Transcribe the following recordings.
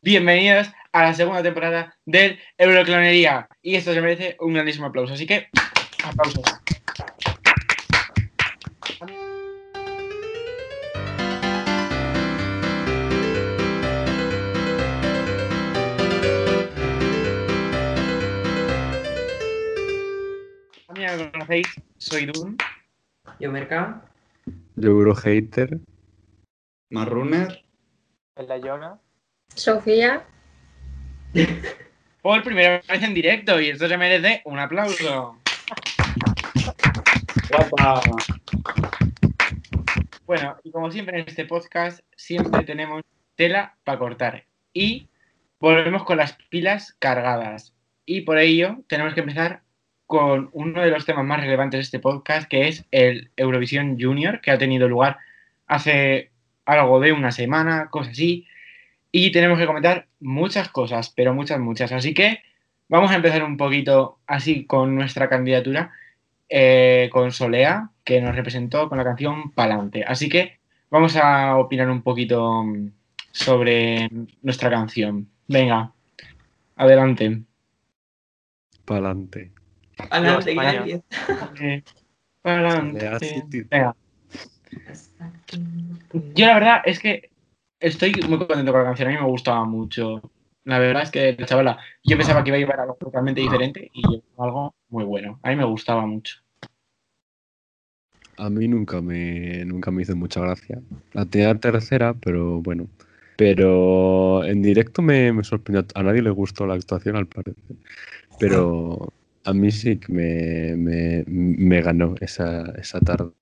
bienvenidos a la segunda temporada del Euroclonería. Y esto se merece un grandísimo aplauso, así que aplausos. A mí me conocéis, soy Dun. Yo, Merca. Yo Eurohater. Marruner. La Yona. Sofía. Por primera vez en directo y esto se merece un aplauso. Guapa. Bueno, y como siempre en este podcast, siempre tenemos tela para cortar. Y volvemos con las pilas cargadas. Y por ello tenemos que empezar con uno de los temas más relevantes de este podcast, que es el Eurovisión Junior, que ha tenido lugar hace algo de una semana, cosas así. Y tenemos que comentar muchas cosas, pero muchas, muchas. Así que vamos a empezar un poquito así con nuestra candidatura, eh, con Solea, que nos representó con la canción Palante. Así que vamos a opinar un poquito mm, sobre nuestra canción. Venga, adelante. Pa'lante. Adelante, España. gracias. Eh, Palante. Venga. Yo la verdad es que estoy muy contento con la canción, a mí me gustaba mucho. La verdad es que la chavala, yo pensaba que iba a llevar algo totalmente diferente y algo muy bueno. A mí me gustaba mucho. A mí nunca me, nunca me hizo mucha gracia. La tenía tercera, pero bueno. Pero en directo me, me sorprendió. A nadie le gustó la actuación, al parecer. Pero a mí sí que me, me, me ganó esa, esa tarde.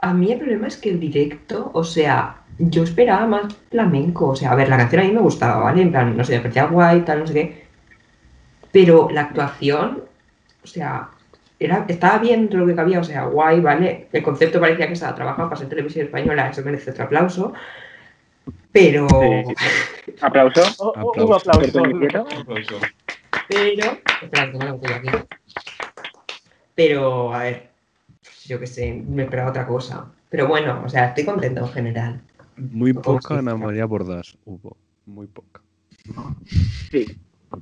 A mí el problema es que el directo, o sea, yo esperaba más flamenco. O sea, a ver, la canción a mí me gustaba, ¿vale? En plan, no sé, me parecía guay, tal, no sé qué. Pero la actuación, o sea, era, estaba bien lo que cabía, o sea, guay, ¿vale? El concepto parecía que estaba trabajando para ser televisión española, eso merece otro aplauso. Pero, Sí. ¿Aplauso? Oh, oh, un Aplauso. pero, espera, que tengo la botella aquí. Pero, a ver, yo qué sé, me esperaba otra cosa. Pero bueno, o sea, estoy contento en general. Muy poca Ana. María Bordas hubo. Muy poca. Sí.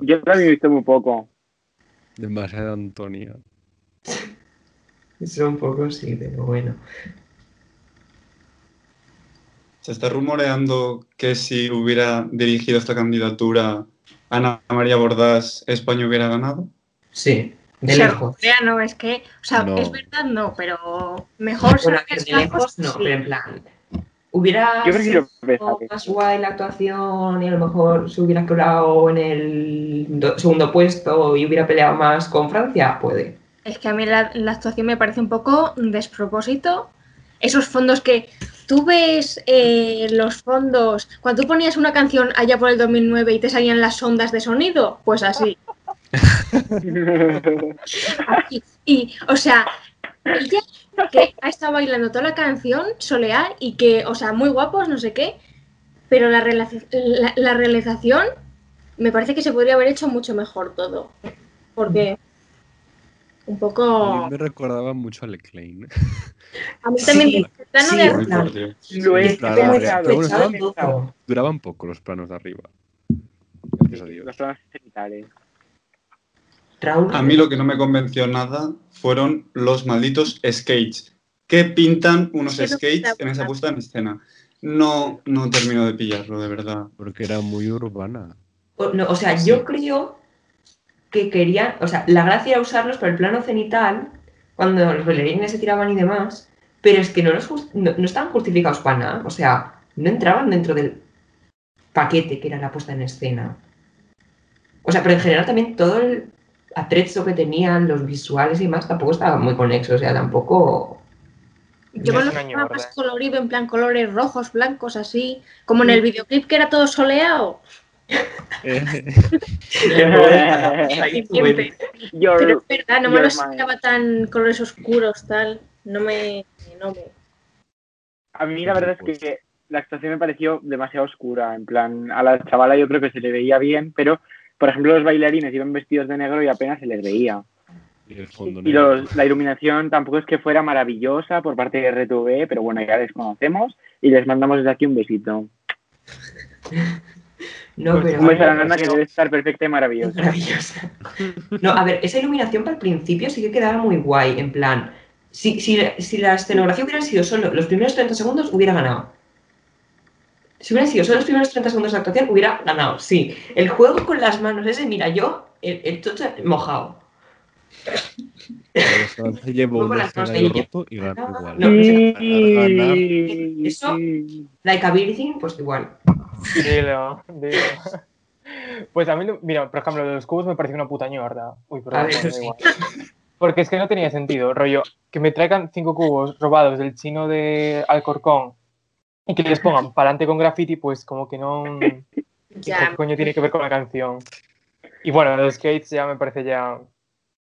Yo también he visto muy poco. Demasiada Antonia. Eso un poco sí, pero bueno. Se está rumoreando que si hubiera dirigido esta candidatura Ana María Bordas, España hubiera ganado. Sí, de O sea, lejos. No, es que, o sea, No. es verdad, no, pero mejor Bueno, ser de lejos no, sí. pero en plan. Hubiera Yo sido más guay la actuación y a lo mejor se hubiera colado en el do- segundo puesto y hubiera peleado más con Francia, puede. Es que a mí la, la actuación me parece un poco despropósito. Esos fondos que tú ves eh, los fondos, cuando tú ponías una canción allá por el 2009 y te salían las ondas de sonido, pues así. Así. Y, o sea, ella que ha estado bailando toda la canción, Soleá, y que, o sea, muy guapos, no sé qué, pero la, la, la realización me parece que se podría haber hecho mucho mejor todo. Porque un A poco... mí me recordaba mucho a Leclaine. A mí también Sí, el plano sí, de fuerte. Lo todo. Duraban poco los planos de arriba. Gracias a Dios. Los planos cenitales. Raúl, A mí lo que no me convenció nada fueron los malditos skates. ¿Qué pintan unos skates en esa puesta en escena? No, no termino de pillarlo, de verdad. Porque era muy urbana. o, no, o sea, yo creo que querían, o sea, la gracia era usarlos para el plano cenital, cuando los bailarines se tiraban y demás, pero es que no, los no, no estaban justificados para nada, o sea, no entraban dentro del paquete que era la puesta en escena. O sea, pero en general también todo el atrezzo que tenían, los visuales y demás, tampoco estaba muy conexo, o sea, tampoco... Yo Es me lo una imaginaba ñorda. más colorido, en plan colores rojos, blancos, así. Como en el videoclip que era todo soleado. Pero es verdad, no me your lo mind. esperaba tan colores oscuros, tal. No me. No me... A mí la verdad es que la actuación me pareció demasiado oscura. En plan, a la chavala yo creo que se le veía bien, pero por ejemplo los bailarines iban vestidos de negro y apenas se les veía. Y el fondo Y negro. los- la iluminación tampoco es que fuera maravillosa por parte de RTV, pero bueno, ya les conocemos y les mandamos desde aquí un besito. No, pero. Un beso a la nana que debe estar perfecta y maravillosa. Maravillosa. No, a ver, esa iluminación para el principio sí que quedaba muy guay, en plan, si, si, si la escenografía hubieran sido solo los primeros 30 segundos, hubiera ganado. Si hubieran sido solo los primeros 30 segundos de actuación, hubiera ganado, sí. El juego con las manos ese, mira, yo, el, el chocho mojado. Luego un roto y gana No, igual. no, no sé. Ganar, Eso- Like a Virgin, pues igual. Dilo, dilo. Pues a mí, mira, por ejemplo, lo de los cubos me pareció una puta ñorda. Uy, da sí. igual. Porque es que no tenía sentido, rollo, que me traigan cinco cubos robados del chino de Alcorcón y que les pongan para adelante con graffiti, pues como que no... ¿Qué Ya, coño tiene que ver con la canción? Y bueno, los skates ya me parece ya...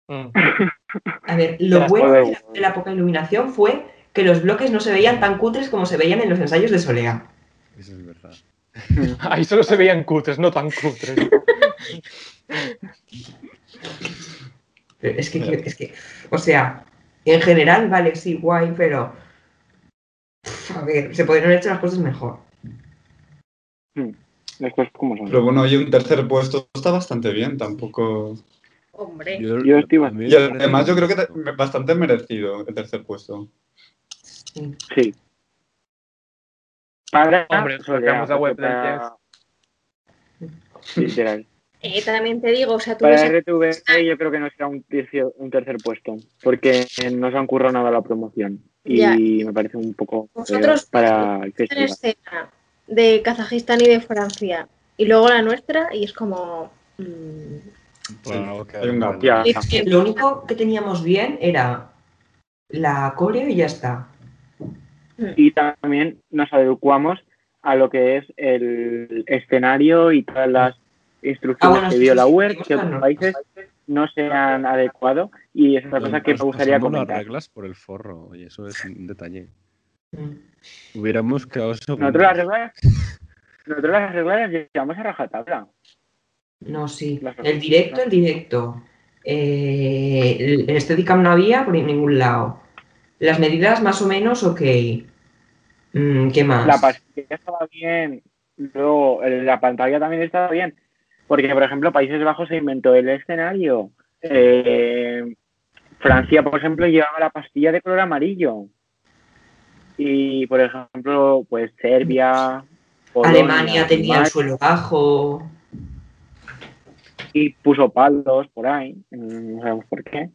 mm. A ver, lo bueno de la, de la poca iluminación fue que los bloques no se veían tan cutres como se veían en los ensayos de Solea. Eso es verdad. Ahí solo se veían cutres, no tan cutres. Pero Es que, es que, o sea, en general, vale, sí, guay, pero. A ver, se podrían haber hecho las cosas mejor. Las cosas como son. Pero bueno, oye, un tercer puesto está bastante bien, tampoco. hombre. Yo estoy a mí me Y además yo creo que bastante merecido el tercer puesto. Sí. Para Hombre, sacamos la web para- Literal. Eh, también te digo, o sea, tú Para ves RTV yo creo que no será un tercer, un tercer puesto, porque no se han currado nada la promoción. Y Ya. me parece un poco feo Vosotros para el escena de Kazajistán y de Francia y luego la nuestra y es como... mm, gap. Ya. Lo único que teníamos bien era la coreo y ya está. Y también nos adecuamos a lo que es el escenario y todas las instrucciones Ah, bueno, que dio sí, la sí, UER, que otros países no se han adecuado y es otra cosa que me gustaría pasamos las comentar. reglas por el forro, oye, eso es un detalle. Mm. Hubiéramos quedado segundos. Nosotros las reglas, nosotros las reglas las llevamos a rajatabla. No, sí. El directo, el directo. Eh, el Steadicam no había por ningún lado. Las medidas más o menos, ok. Mm, ¿Qué más? La pastilla estaba bien, luego la pantalla también estaba bien, porque por ejemplo Países Bajos se inventó el escenario. Eh, Francia, por ejemplo, llevaba la pastilla de color amarillo. Y por ejemplo, pues Serbia, Polonia, Alemania tenía el suelo bajo. y puso palos por ahí, no sabemos por qué.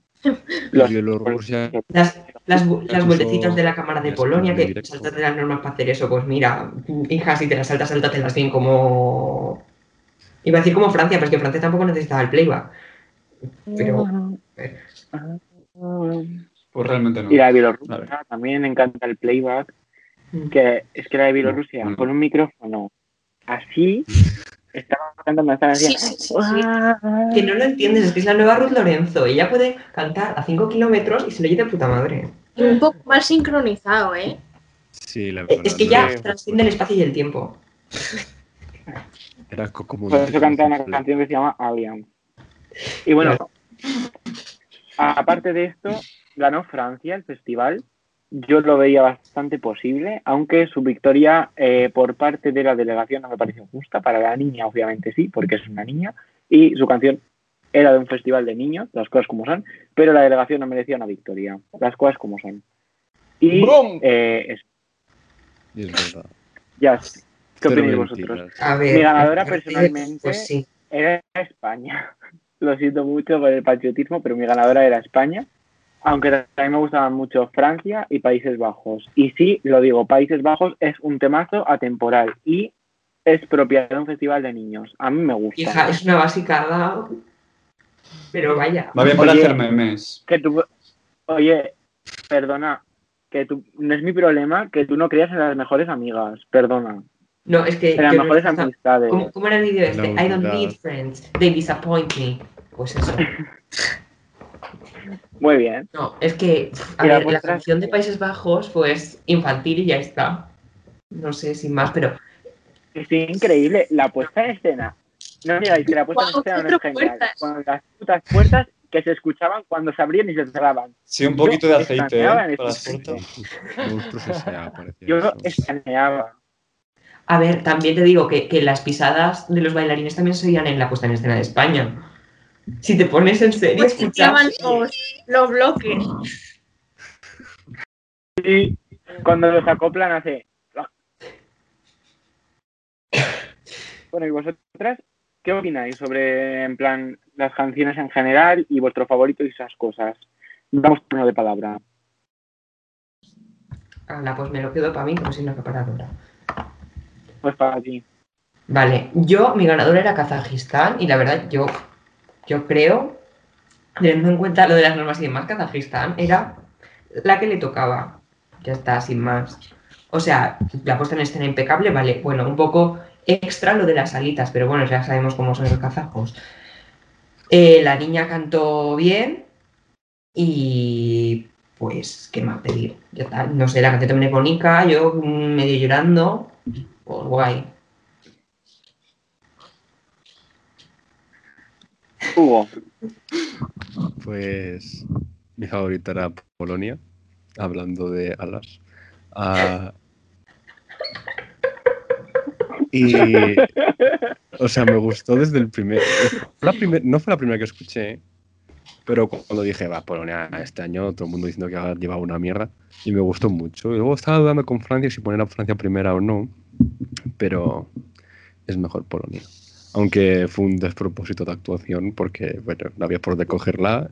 Los Bielorrusia. Las, las, vueltecitas de la Cámara de Polonia, que directo. saltate las normas para hacer eso. Pues mira, hija, si te las saltas, sáltatelas bien como. Iba a decir como Francia, pero es que Francia tampoco necesitaba el playback. Pero. Pues realmente no. Y la de Bielorrusia también encanta el playback. mm, que es que la de Bielorrusia Mm. con un micrófono así estaba cantando canción. Sí, sí, sí, sí. Que no lo entiendes, es que es la nueva Ruth Lorenzo. Ella puede cantar a 5 kilómetros y se lo oye de puta madre. Y un poco mal sincronizado, ¿eh? Sí, la verdad. Es que no ya era- trasciende el espacio y el tiempo. Era como Por eso canta una canción que se llama Alien. Y bueno, aparte de esto, ganó Francia el festival. Yo lo veía bastante posible, aunque su victoria eh, por parte de la delegación no me pareció justa. Para la niña, obviamente sí, porque es una niña. Y su canción era de un festival de niños, las cosas como son, pero la delegación no merecía una victoria, las cosas como son. Y eh, es- Y es verdad. ya, ¿qué opináis vosotros? A ver. Mi ganadora personalmente- Pues sí. era España. Lo siento mucho por el patriotismo, pero mi ganadora era España. Aunque también me gustaban mucho Francia y Países Bajos. Y sí, lo digo, Países Bajos es un temazo atemporal y es propiedad de un festival de niños. A mí me gusta. Hija, es una básica. Pero vaya. Va bien para hacer memes. Que tú, oye, perdona, que tú, no es mi problema que tú no creas en las mejores amigas, perdona. No, es que. En las yo no- mejores amistades. ¿Cómo, cómo era el vídeo este? I don't need friends. They disappoint me. Pues eso. Muy bien. No, es que. A ver, la canción de Países Bajos, pues infantil y ya está. No sé, sin más, pero. Es increíble la puesta en escena. No me digáis que la puesta en escena no es genial. puertas. Con las putas puertas que se escuchaban cuando se abrían y se cerraban. Sí, un poquito de aceite, ¿eh? Para este las parecía Yo escaneaba. A ver, también te digo que, que las pisadas de los bailarines también se oían en la puesta en escena de España. Si te pones en serio, Pues escuchar. llaman los, los bloques. Y cuando los acoplan hace... Bueno, ¿y vosotras qué opináis sobre, en plan, las canciones en general y vuestro favorito y esas cosas? Damos turno de palabra. Ala, pues me lo quedo para mí como si no acaparadora. Pues para ti. Vale, yo, mi ganador era Kazajistán y la verdad, yo, yo creo, teniendo en cuenta lo de las normas y demás, Kazajistán era la que le tocaba. Ya está, sin más. O sea, la puesta en escena impecable, vale, bueno, un poco extra lo de las alitas, pero bueno, ya sabemos cómo son los kazajos. Eh, la niña cantó bien y pues, ¿qué más pedir? Ya está, no sé, la canción también es yo medio llorando, pues guay. Hugo. Pues mi favorita era Polonia, hablando de alas. Ah, y, o sea, me gustó desde el primer... la primer- no fue la primera que escuché, pero cuando dije, va, Polonia, este año todo el mundo diciendo que ha llevado una mierda, y me gustó mucho. Y luego estaba dudando con Francia si poner a Francia primera o no, pero es mejor Polonia. Aunque fue un despropósito de actuación porque, bueno, no había por dónde cogerla.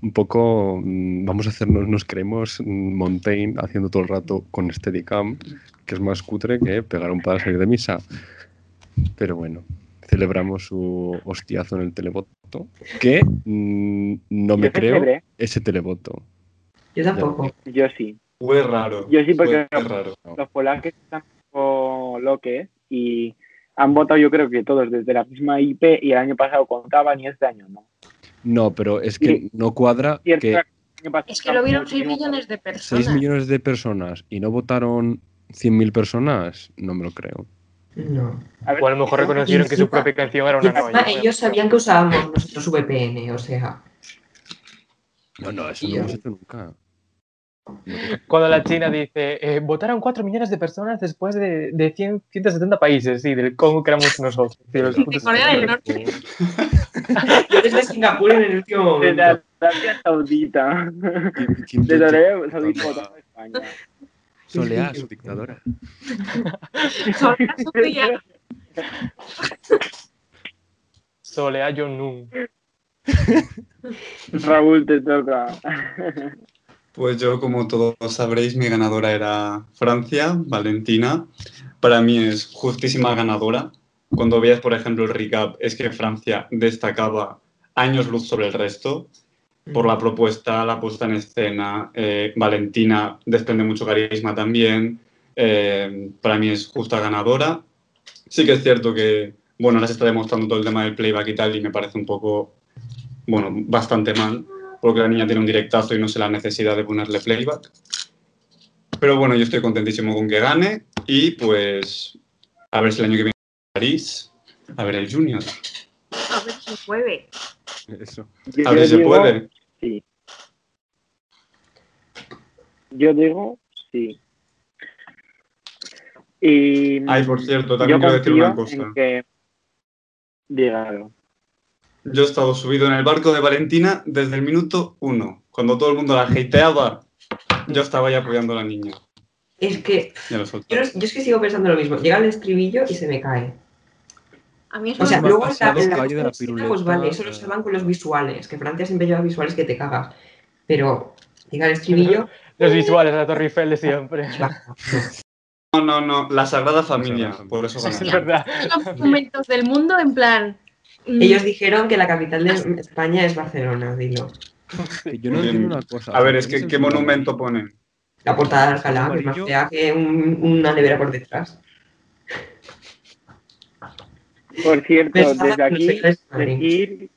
Un poco, mm, vamos a hacernos, nos creemos Montaigne haciendo todo el rato con Steadicam, que es más cutre que pegar un para salir de misa. Pero bueno, celebramos su hostiazo en el televoto, que mm, no me Yo creo celebré. ese televoto. Yo tampoco. Yo sí. Fue raro. Yo sí, porque- Fue raro. Los polacos están como loques y han votado yo creo que todos desde la misma IP y el año pasado contaban y este año no. No, pero es que Y- no cuadra que Es que lo vieron 6 muchísimo- millones de 6 personas. millones de personas y no votaron 100.000 personas, no me lo creo. No. A ver, O a lo mejor reconocieron que su propia canción era una noia. ellos sabían que usábamos nosotros VPN, o sea. No, no, eso Y no hemos hecho nunca. Cuando la China dice, eh, votaron 4 millones de personas después de, de 100, 170 países, sí, del Congo que éramos nosotros. sí, los De Corea del. Norte. Yo desde Singapur en el último Desde momento. Arabia Saudita. Desde Arabia Saudita votando España. Soleá, su dictadora. Soledad Sofía. Solea Jong-un. Raúl, te toca. Pues yo, como todos sabréis, mi ganadora era Francia, Valentina. Para mí es justísima ganadora. Cuando veas, por ejemplo, el recap, es que Francia destacaba años luz sobre el resto por la propuesta, la puesta en escena. eh, Valentina desprende mucho carisma también. eh, para mí es justa ganadora. Sí que es cierto que, bueno, ahora se está demostrando todo el tema del playback y tal, y me parece un poco, bueno, bastante mal, porque la niña tiene un directazo y no sé la necesidad de ponerle playback. Pero bueno, yo estoy contentísimo con que gane y pues a ver si el año que viene en París, a ver el Junior. A ver si puede. Eso. Yo A ver si se digo puede. Sí. Yo digo sí. Y Ay, por cierto, también quiero decir una cosa. en que... Dígalo. Yo he estado subido en el barco de Valentina desde el minuto uno. Cuando todo el mundo la hateaba, yo estaba ahí apoyando a la niña. Es que Ya yo, yo es que sigo pensando lo mismo. Llega el estribillo y se me cae. A mí eso O sea, luego en la, en la de la piruleta, pues vale, eso lo eh. salvan con los visuales, que Francia siempre lleva visuales que te cagas. Pero llega el estribillo Los visuales de la Torre Eiffel de siempre. No, no, no, la Sagrada Familia, por eso Es verdad. los momentos del mundo en plan. Mm, Ellos dijeron que la capital de España es Barcelona, dilo. Que Yo no Bien. entiendo una cosa. A ver, es que qué monumento ponen. La portada de Alcalá, que más fea que un- una nevera por detrás. Por cierto, desde aquí, decir,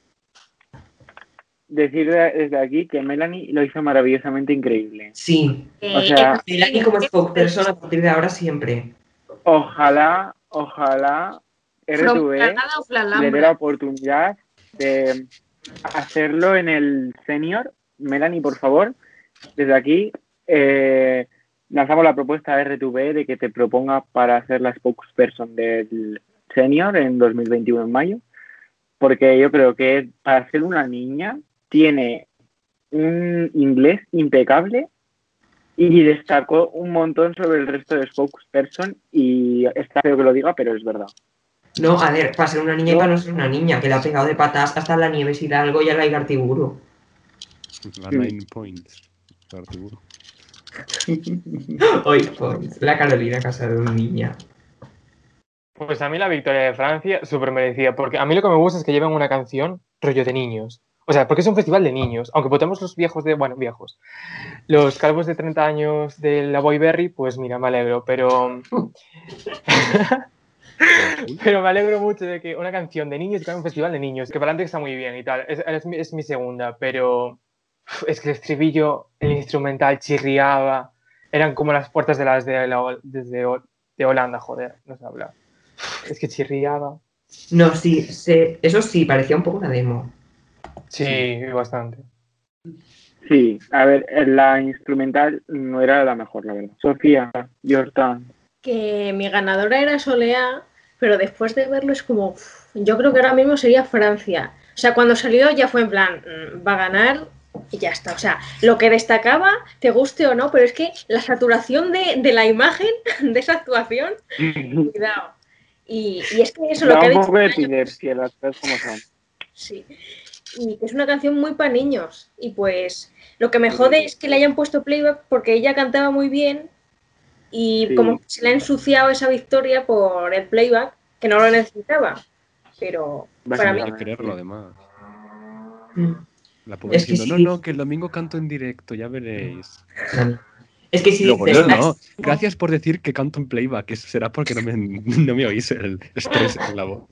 decir de- desde aquí que Melanie lo hizo maravillosamente increíble. Sí. eh, o sea, Melanie como spokesperson a partir de ahora siempre. Ojalá, ojalá RTV le dé la oportunidad de hacerlo en el senior. Melanie, por favor, desde aquí eh, lanzamos la propuesta a RTV de que te proponga para hacer la spokesperson del senior en 2021 en mayo, porque yo creo que para ser una niña tiene un inglés impecable y destacó un montón sobre el resto de spokesperson y está feo que lo diga, pero es verdad. No, a ver, para ser una niña y para no ser una niña, que le ha pegado de patas hasta la nieve algo y a la Igartiburu. La nine points. Artiburu. Hoy, points. La Carolina casa de una niña. Pues a mí la victoria de Francia súper merecida, porque a mí lo que me gusta es que lleven una canción rollo de niños. O sea, porque es un festival de niños. Aunque votemos los viejos de, bueno, viejos. Los calvos de 30 años de la Boyberry, pues mira, me alegro, pero... pero me alegro mucho de que una canción de niños que un festival de niños, que para adelante está muy bien y tal. Es, es, mi, es mi segunda, pero es que el estribillo, el instrumental chirriaba. Eran como las puertas de las de, la, desde, de Holanda, joder, no se habla. Es que chirriaba. No, sí, se, eso sí, parecía un poco una demo. Sí, bastante. Sí, a ver, la instrumental no era la mejor, la verdad. Sofía, Jordan. Que mi ganadora era Soleá, pero después de verlo es como, yo creo que ahora mismo sería Francia. O sea, cuando salió ya fue en plan, mm, va a ganar y ya está. O sea, lo que destacaba, te guste o no, pero es que la saturación de, de la imagen de esa actuación, cuidado. Y, y, es que eso da lo que ha un dicho. poco de el año- epilepsia las cosas como son. Sí. Y es una canción muy para niños. Y pues lo que me jode es que le hayan puesto playback porque ella cantaba muy bien y Sí. como que se le ha ensuciado esa victoria por el playback, que no lo necesitaba. Pero para mí, creerlo, además. Mm. La pobre Es que diciendo, sí. no, no, que el domingo canto en directo, ya veréis. Es que si Luego, dices, no, no, gracias por decir que canto en playback, eso será porque no me, no me oís el estrés en la voz.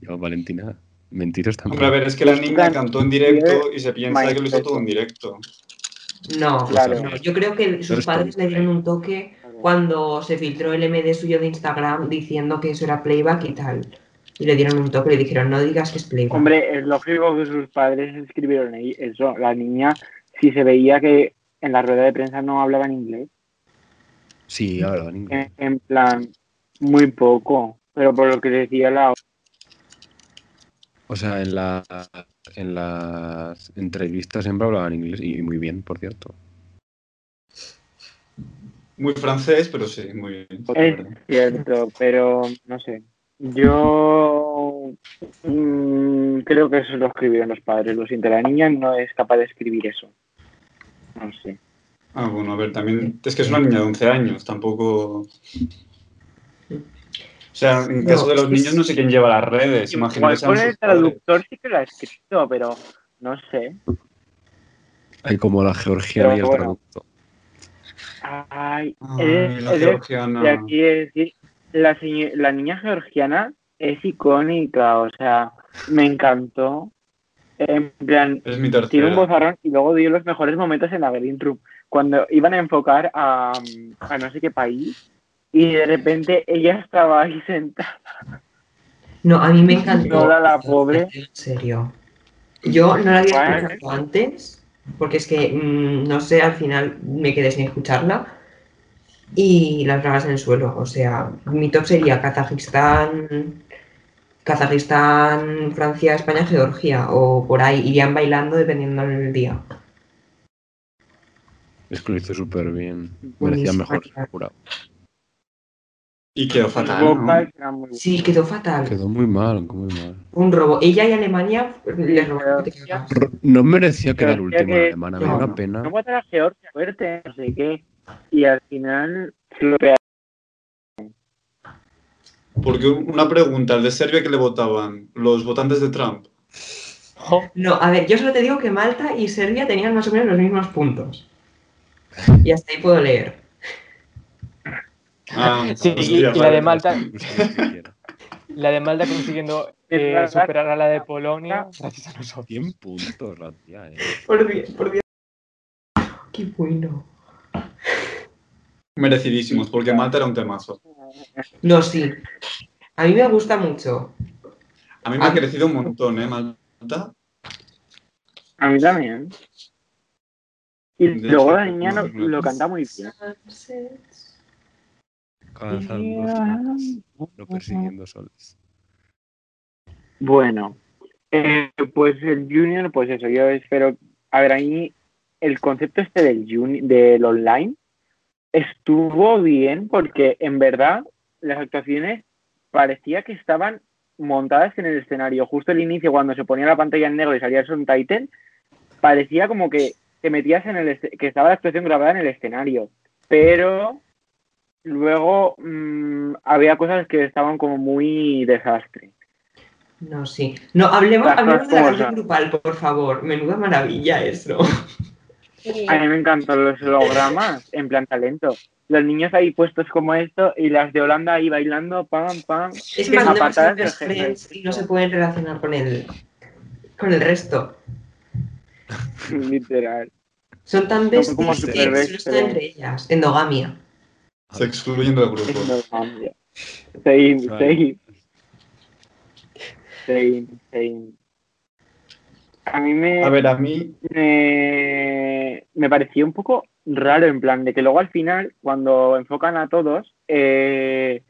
Yo, Valentina, mentiros también. Hombre, a ver, es que la niña cantó en directo y se piensa que lo hizo todo en directo. No, Claro. no, yo creo que sus padres le dieron un toque cuando se filtró el MD suyo de Instagram diciendo que eso era playback y tal. Y le dieron un toque y le dijeron, no digas que es playback. Hombre, es lógico que sus padres escribieron ahí eso. La niña, si se veía que en la rueda de prensa no hablaba en inglés, Sí, ahora, en inglés. en, en plan, muy poco. Pero por lo que decía la O sea, en, la, en las entrevistas siempre hablaban inglés y muy bien, por cierto. Muy francés, pero sí, muy bien. Es cierto, pero no sé. Yo mm, creo que eso lo escribieron los padres. Lo siento, la niña no es capaz de escribir eso. No sé. Ah, bueno, a ver, también es que es una niña de 11 años, tampoco... O sea, en No, caso de los niños no sé quién lleva las redes, Igual imagínate. con el traductor sí que lo ha escrito, pero no sé. Hay como la georgiana Pero y el bueno. traductor. Ay, Ay, es- la es- georgiana. de aquí es decir, la, la niña georgiana es icónica, o sea, me encantó. En plan, Es mi tiene un bozarrón y luego dio los mejores momentos en la Green Room. Cuando iban a enfocar a, a no sé qué país y de repente ella estaba ahí sentada. No, a mí me encantó. La pobre. En serio. Yo no la había Bueno. escuchado antes, porque es que, mm, no sé, al final me quedé sin escucharla. Y las bragas en el suelo. O sea, mi top sería Kazajistán, Kazajistán, Francia, España, Georgia. O por ahí. Irían bailando dependiendo del día. Es que lo hizo súper bien. Merecía mejor, jurado. Y quedó fatal. Sí, quedó fatal. Quedó muy mal, muy mal. Un robo. Ella y Alemania les robaron que No merecía quedar Pero última que- alemana, me da no, una no. pena. No a Georgia fuerte, no sé qué. Y al final lo. Porque una pregunta, ¿al de Serbia que le votaban? ¿Los votantes de Trump? No, a ver, yo solo te digo que Malta y Serbia tenían más o menos los mismos puntos. Y hasta ahí puedo leer. Ah, Sí, y, la de Malta, la de Malta consiguiendo eh, superar a la de Polonia gracias a nosotros. 100 puntos, la tía, eh. Por Dios, por Dios. Qué bueno. Merecidísimos, porque Malta era un temazo. No, sí. A mí me gusta mucho. A mí me ha crecido un montón, ¿eh? Malta. A mí también. Y De luego la niña lo, lo canta muy bien. Soles, no persiguiendo soles. Bueno, eh, pues el Junior, pues eso, yo espero. A ver, ahí el concepto este del, juni- del online estuvo bien porque en verdad las actuaciones parecía que estaban montadas en el escenario. Justo al inicio, cuando se ponía la pantalla en negro y salía el subtitle, parecía como que te metías en el que estaba la actuación grabada en el escenario. Pero luego mm, había cosas que estaban como muy desastre. No, sí. No, hablemos, hablemos de la canción grupal, por favor. Menuda maravilla eso. A mí me encantan los hologramas, en plan talento. Los niños ahí puestos como esto y las de Holanda ahí bailando, pam, pam. Es que del best friends y no se pueden relacionar con el, con el resto. Literal. Son tan Son como que solo están entre ellas. Endogamia. Se excluyen del grupo. Same, same. Same, same. A mí me, A ver, a mí, me, me pareció un poco raro, en plan, de que luego al final, cuando enfocan a todos, eh,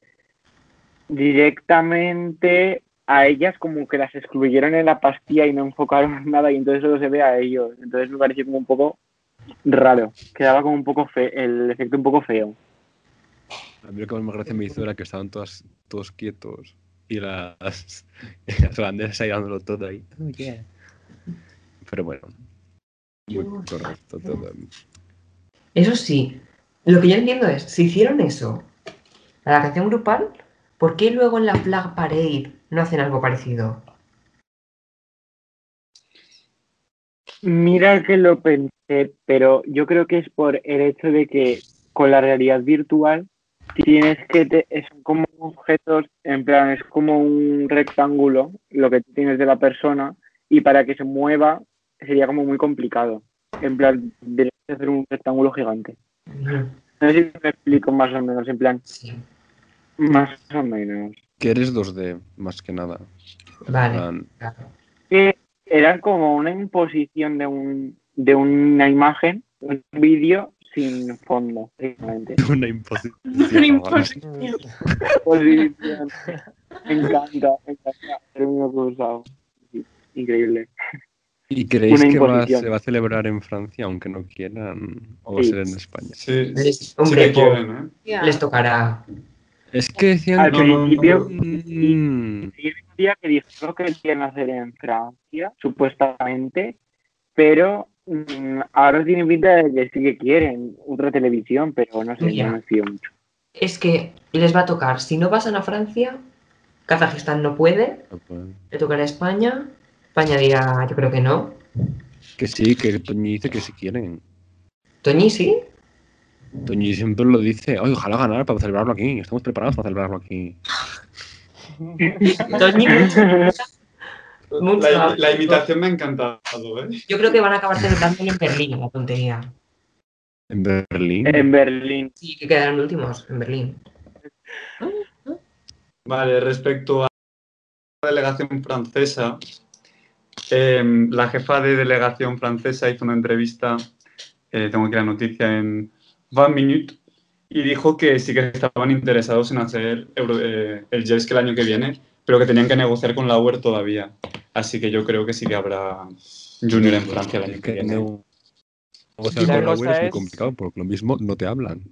directamente a ellas como que las excluyeron en la pastilla y no enfocaron nada y entonces solo se ve a ellos. Entonces me pareció como un poco raro, quedaba como un poco feo, el efecto un poco feo. A mí lo que más gracia me hizo era que estaban todas, todos quietos y las, las holandesas ahí dándolo todo ahí. Oh, yeah. Pero bueno, muy correcto todo. Eso sí, lo que yo entiendo es, si hicieron eso a la canción grupal, ¿por qué luego en la Flag Parade no hacen algo parecido? Mira que lo pensé, pero yo creo que es por el hecho de que con la realidad virtual tienes que te, es como objetos, en plan, es como un rectángulo lo que tienes de la persona y para que se mueva sería como muy complicado. En plan, de hacer un rectángulo gigante. No sé si me explico más o menos, en plan, Sí, más o menos. Que eres 2D, más que nada. Vale. plan, que era como una imposición de un de una imagen, un vídeo sin fondo, básicamente. Una imposición. Una imposición. Posición. Me encanta, me encanta. Término. Sí, Increíble. ¿Y creéis Una que va- se va a celebrar en Francia, aunque no quieran? ¿O va a Sí. ser en España? sí, sí hombre, que quieren, ¿eh? Les tocará. Es que decían Al que... principio- Mm, Sí, el día que dijeron que quieren hacer en Francia, supuestamente, pero ahora tiene pinta de que sí que quieren otra televisión, pero no sé, Ya. no me fío mucho. Es que les va a tocar, si no pasan a Francia, Kazajistán no puede, no puede. le tocará a España, España dirá, yo creo que no. Que sí, que Toñi dice que si quieren. Toñi sí, Toñi siempre lo dice. "Ay, ojalá ganar para celebrarlo aquí. Estamos preparados para celebrarlo aquí. Toñi La, la imitación me ha encantado, ¿eh? Yo creo que van a acabar celebrándolo en Berlín, la tontería. En Berlín. En Berlín. Sí, que quedaron últimos en Berlín. Vale, respecto a la delegación francesa, em, la jefa de delegación francesa hizo una entrevista, eh, tengo aquí la noticia en 20 Minutes, y dijo que sí que estaban interesados en hacer Euro- eh, el JESC el año que viene, pero que tenían que negociar con la UER todavía. Así que yo creo que sí que habrá Junior en Francia el año que viene. negociar La con la web es muy complicado, porque lo mismo no te hablan.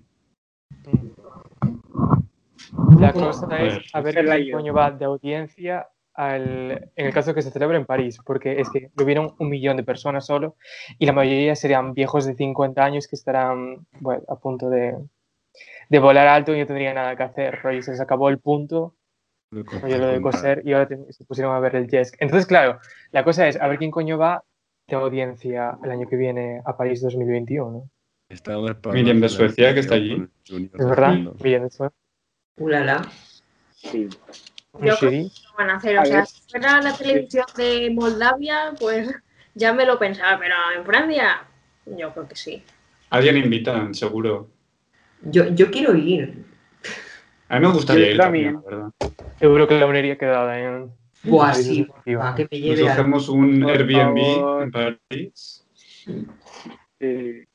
La ¿Cómo? cosa A es a ver qué coño va de audiencia al- en el caso que se celebre en París, porque es que lo vieron un millón de personas solo y la mayoría serían viejos de 50 años que estarán bueno, a punto de, de volar alto y no tendrían nada que hacer. Rollo, se les acabó el punto, rollo lo de coser y ahora te- se pusieron a ver el Jesk. Entonces, claro, la cosa es a ver quién coño va de audiencia el año que viene a París 2021. Estábamos para Miriam de Suecia, que está allí. ¿Es verdad? haciendo. Bien, eso. Ulala. Sí. Yo CD. Lo van a hacer. A O sea, ver. si fuera la televisión de Moldavia, pues ya me lo pensaba, pero en Francia, yo creo que sí. Alguien invitan, seguro. Yo, yo quiero ir. A mí me gustaría ir también, también. la verdad. Seguro que la uniría quedada en... Buah, sí, que me Nos lleve a... cogemos un Por Airbnb favor. en París. Eh,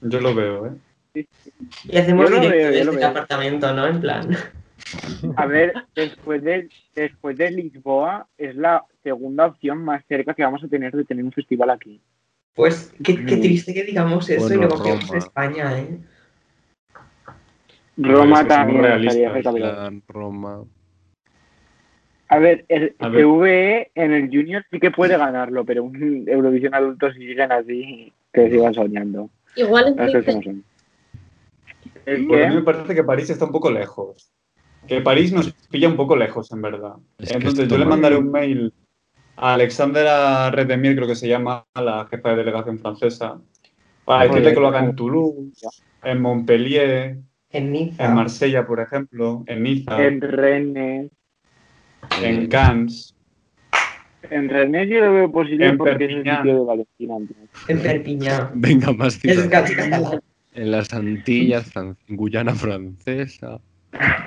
Yo lo veo, ¿eh? Y hacemos lo directo veo, desde lo el apartamento, ¿no? En plan... a ver, después de, después de Lisboa, es la segunda opción más cerca que vamos a tener de tener un festival aquí. Pues qué, qué Mm. triste que digamos eso y Bueno, luego que vamos a Roma. España, ¿eh? Roma también realistas, estaría cerca de Plan, Roma. A ver, el A ver. CVE en el Junior sí que puede ganarlo, pero un Eurovisión adulto si siguen así, que sigan soñando. Igual son. ¿El Porque a mí me parece que París está un poco lejos. Que París nos pilla un poco lejos, en verdad. Es Entonces yo le no- mandaré un mail a Alexandra Redemir, creo que se llama, la jefa de delegación francesa, para decirle que lo haga ¿cómo? en Toulouse, en Montpellier, En Niza. en Marsella, por ejemplo, en Niza, En Rennes. en Cannes. En Rennes yo lo veo posible En porque es el Perpiñán. sitio de Valentina. En Perpiñán. Venga, más catalán. En las Antillas, Fran- Guyana Francesa.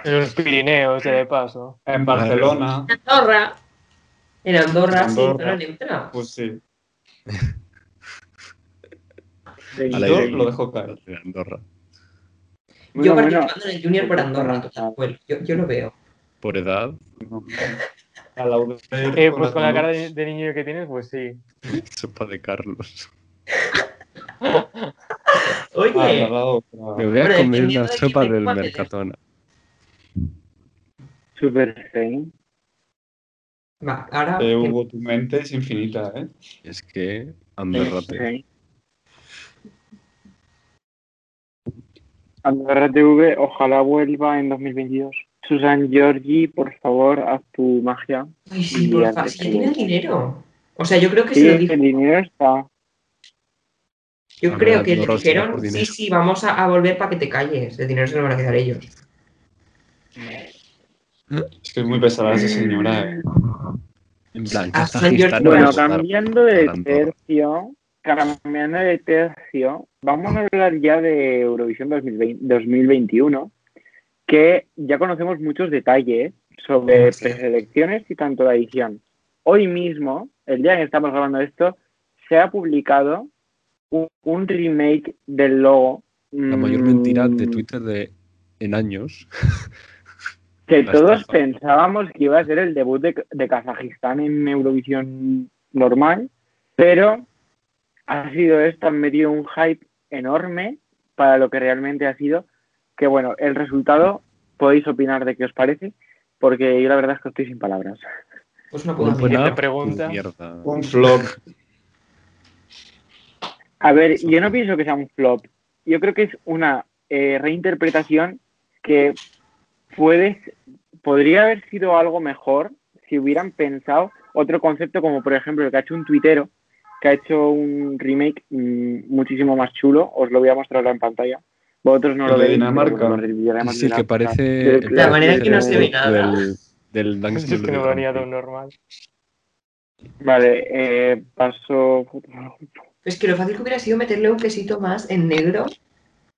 En los Pirineos, de paso. En Barcelona, Andorra. En Andorra, sí, Andorra. zona neutra. pues sí. Yo lo dejo caer. de Andorra. Yo Bueno, bueno, participando en el Junior por Andorra, total, bueno, yo, yo lo veo. Por edad, A la Eh, pues con la cara de, de niño que tienes, pues sí. sopa de Carlos. Ah, Oye, otra. Me voy a comer una de sopa del Mercatona. Super Fame. va, ahora... Eh, Hugo, tu mente es infinita, ¿eh? Es que Andorrate. Sí. Andorra TV, ojalá vuelva en 2022. Susan Giorgi, por favor, haz tu magia. Ay, sí, porfa, antes si tienen vuelva. dinero. O sea, yo creo que Sí, se lo dijo. el dinero está. Yo creo que le dijeron, por sí, sí, vamos a, a volver para que te calles. El dinero se lo van a quedar ellos. Es que es muy pesada esa señora, ¿eh? En plan, Bueno, cambiando de por tercio, cambiando de tercio, vamos a hablar ya de Eurovisión 2020 2021, que ya conocemos muchos detalles sobre Sí. preselecciones y tanto la edición. Hoy mismo, el día en que estamos grabando esto, se ha publicado un, un remake del logo. La mayor mentira de mm, Twitter de en años. que todos estafa. pensábamos que iba a ser el debut de, de Kazajistán en Eurovisión normal, pero ha sido esto, han metido un hype enorme para lo que realmente ha sido, que bueno, el resultado podéis opinar de qué os parece, porque yo la verdad es que estoy sin palabras. Pues una buena pregunta. mierda. Un flop. A ver, yo no pienso que sea un flop, yo creo que es una eh, reinterpretación que puedes, podría haber sido algo mejor si hubieran pensado otro concepto como por ejemplo el que ha hecho un tuitero que ha hecho un remake mm, muchísimo más chulo, os lo voy a mostrar ahora en pantalla. Vosotros no El lo de veis. Dinamarca. bueno, lo reviviremos Sí, que la- parece. de el la manera que no se ve nada. Del, del Dance Es que no venía de un normal. Vale, eh, paso. Es que lo fácil que hubiera sido meterle un quesito más en negro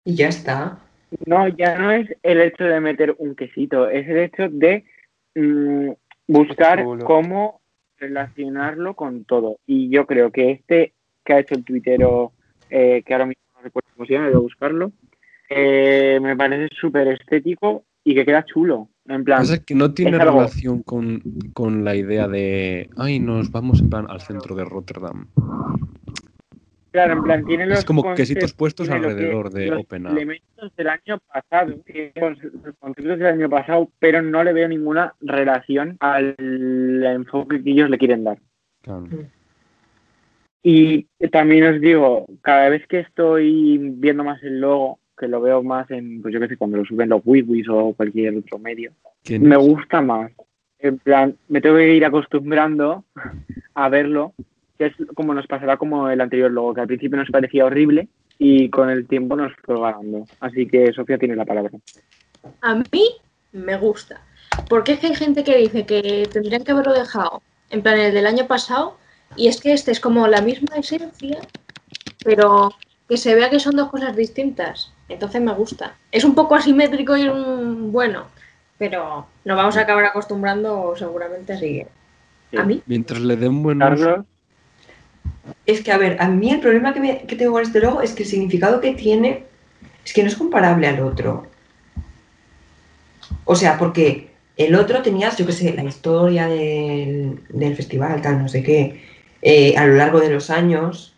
y ya está. No, ya no es el hecho de meter un quesito, es el hecho de mm, buscar cómo relacionarlo con todo. Y yo creo que este que ha hecho el tuitero, eh, que ahora mismo no recuerdo cómo se llama, a buscarlo, eh, me parece súper estético y que queda chulo. En plan, que no tiene relación con, con la idea de. Ay, nos vamos en plan al centro de Rotterdam. Claro, en plan, tiene los Es como quesitos puestos lo que- alrededor de los Open elementos del año pasado, los conceptos del año pasado, pero no le veo ninguna relación al enfoque que ellos le quieren dar. Claro. Y también os digo, cada vez que estoy viendo más el logo, que lo veo más en, pues yo qué sé, cuando lo suben los Wiwis o cualquier otro medio, ¿Quién me gusta más. En plan, me tengo que ir acostumbrando a verlo, que es como nos pasará como el anterior logo, que al principio nos parecía horrible y con el tiempo nos fue ganando. Así que Sofía tiene la palabra. A mí me gusta. Porque es que hay gente que dice que tendrían que haberlo dejado en plan el del año pasado y es que este es como la misma esencia, pero que se vea que son dos cosas distintas. Entonces me gusta. Es un poco asimétrico y un bueno, pero nos vamos a acabar acostumbrando seguramente así. Sí. A mí. Mientras le den buen uso, Carlos, Es que, a ver, a mí el problema que, me- que tengo con este logo es que el significado que tiene es que no es comparable al otro. O sea, porque el otro tenías, yo qué sé, la historia del, del festival, tal, no sé qué, eh, a lo largo de los años,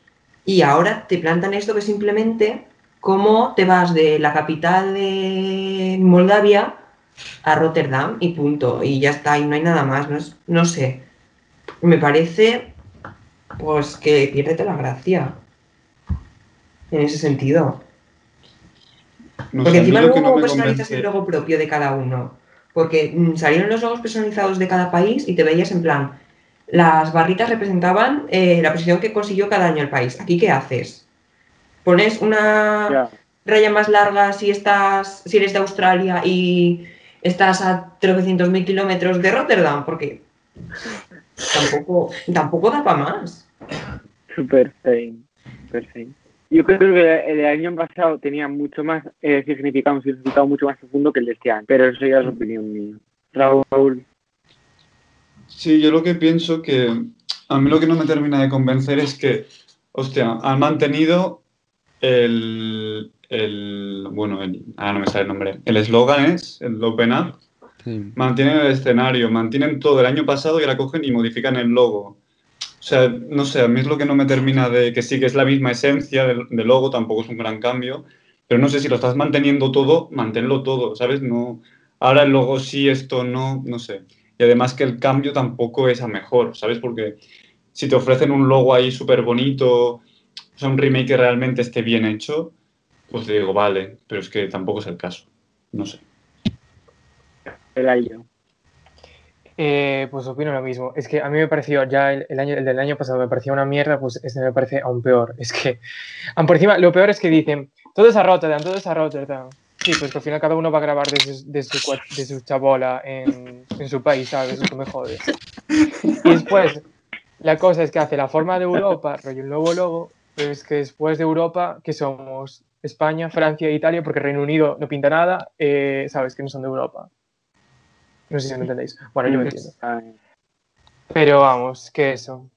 y ahora te plantan esto que simplemente cómo te vas de la capital de Moldavia a Rotterdam y punto, y ya está, y no hay nada más, no, es- no sé. Me parece pues que piérdete la gracia. En ese sentido. No Porque sé, encima luego no personalizas el logo propio de cada uno. Porque mm, salieron los logos personalizados de cada país y te veías en plan, las barritas representaban eh, la posición que consiguió cada año el país. ¿Aquí qué haces? ¿Pones una ya. raya más larga si estás, si eres de Australia y estás a 300.000 kilómetros de Rotterdam? Porque tampoco, tampoco da para más. Super fame. Yo creo que el año pasado tenía mucho más eh, significado, un significado mucho más profundo que el de este año. Pero eso ya es opinión mía. Raúl, Sí, yo lo que pienso que a mí lo que no me termina de convencer es que, hostia, han mantenido el, el bueno, el, ah, no me sale el nombre, el eslogan es, el Open Up, sí. mantienen el escenario, mantienen todo el año pasado y ahora cogen y modifican el logo. O sea, no sé, a mí es lo que no me termina de que sí que es la misma esencia del, logo, tampoco es un gran cambio, pero no sé si lo estás manteniendo todo, manténlo todo, ¿sabes? No, ahora el logo sí, esto no, no sé. Y además que el cambio tampoco es a mejor, ¿sabes? Porque si te ofrecen un logo ahí súper bonito, o sea, un remake que realmente esté bien hecho, pues te digo, vale, pero es que tampoco es el caso. No sé. el año. Eh, pues opino lo mismo. Es que a mí me pareció ya el, el año, el del año pasado me parecía una mierda, pues este me parece aún peor. Es que, aún por encima, lo peor es que dicen, todo es a Rotterdam, todo es a Rotterdam. Sí, pues que al final cada uno va a grabar de su, de su, de su chabola en, en su país, ¿sabes? Eso me jode. Y después, la cosa es que hace la forma de Europa, rollo un nuevo logo, pero es que después de Europa, que somos España, Francia e Italia, porque Reino Unido no pinta nada, eh, ¿sabes? Que no son de Europa. No sé si me entendéis. Bueno, yo me entiendo. Pero vamos, que eso.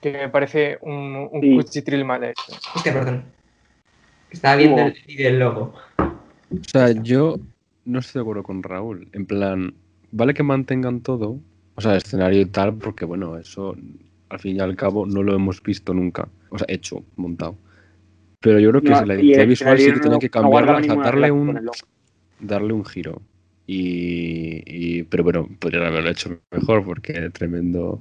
Que me parece un, un Sí. cuchitril mal hecho. Hostia, perdón. Estaba viendo Hugo. el vídeo del logo. O sea, yo no estoy de acuerdo con Raúl. En plan, vale que mantengan todo, o sea, escenario y tal, porque bueno, eso al fin y al cabo no lo hemos visto nunca. O sea, hecho, montado. Pero yo creo que No, la identidad visual sí que no- que cambiarla, o sea, darle un, darle un giro. Y, y- pero bueno, podrían haberlo hecho mejor porque tremendo.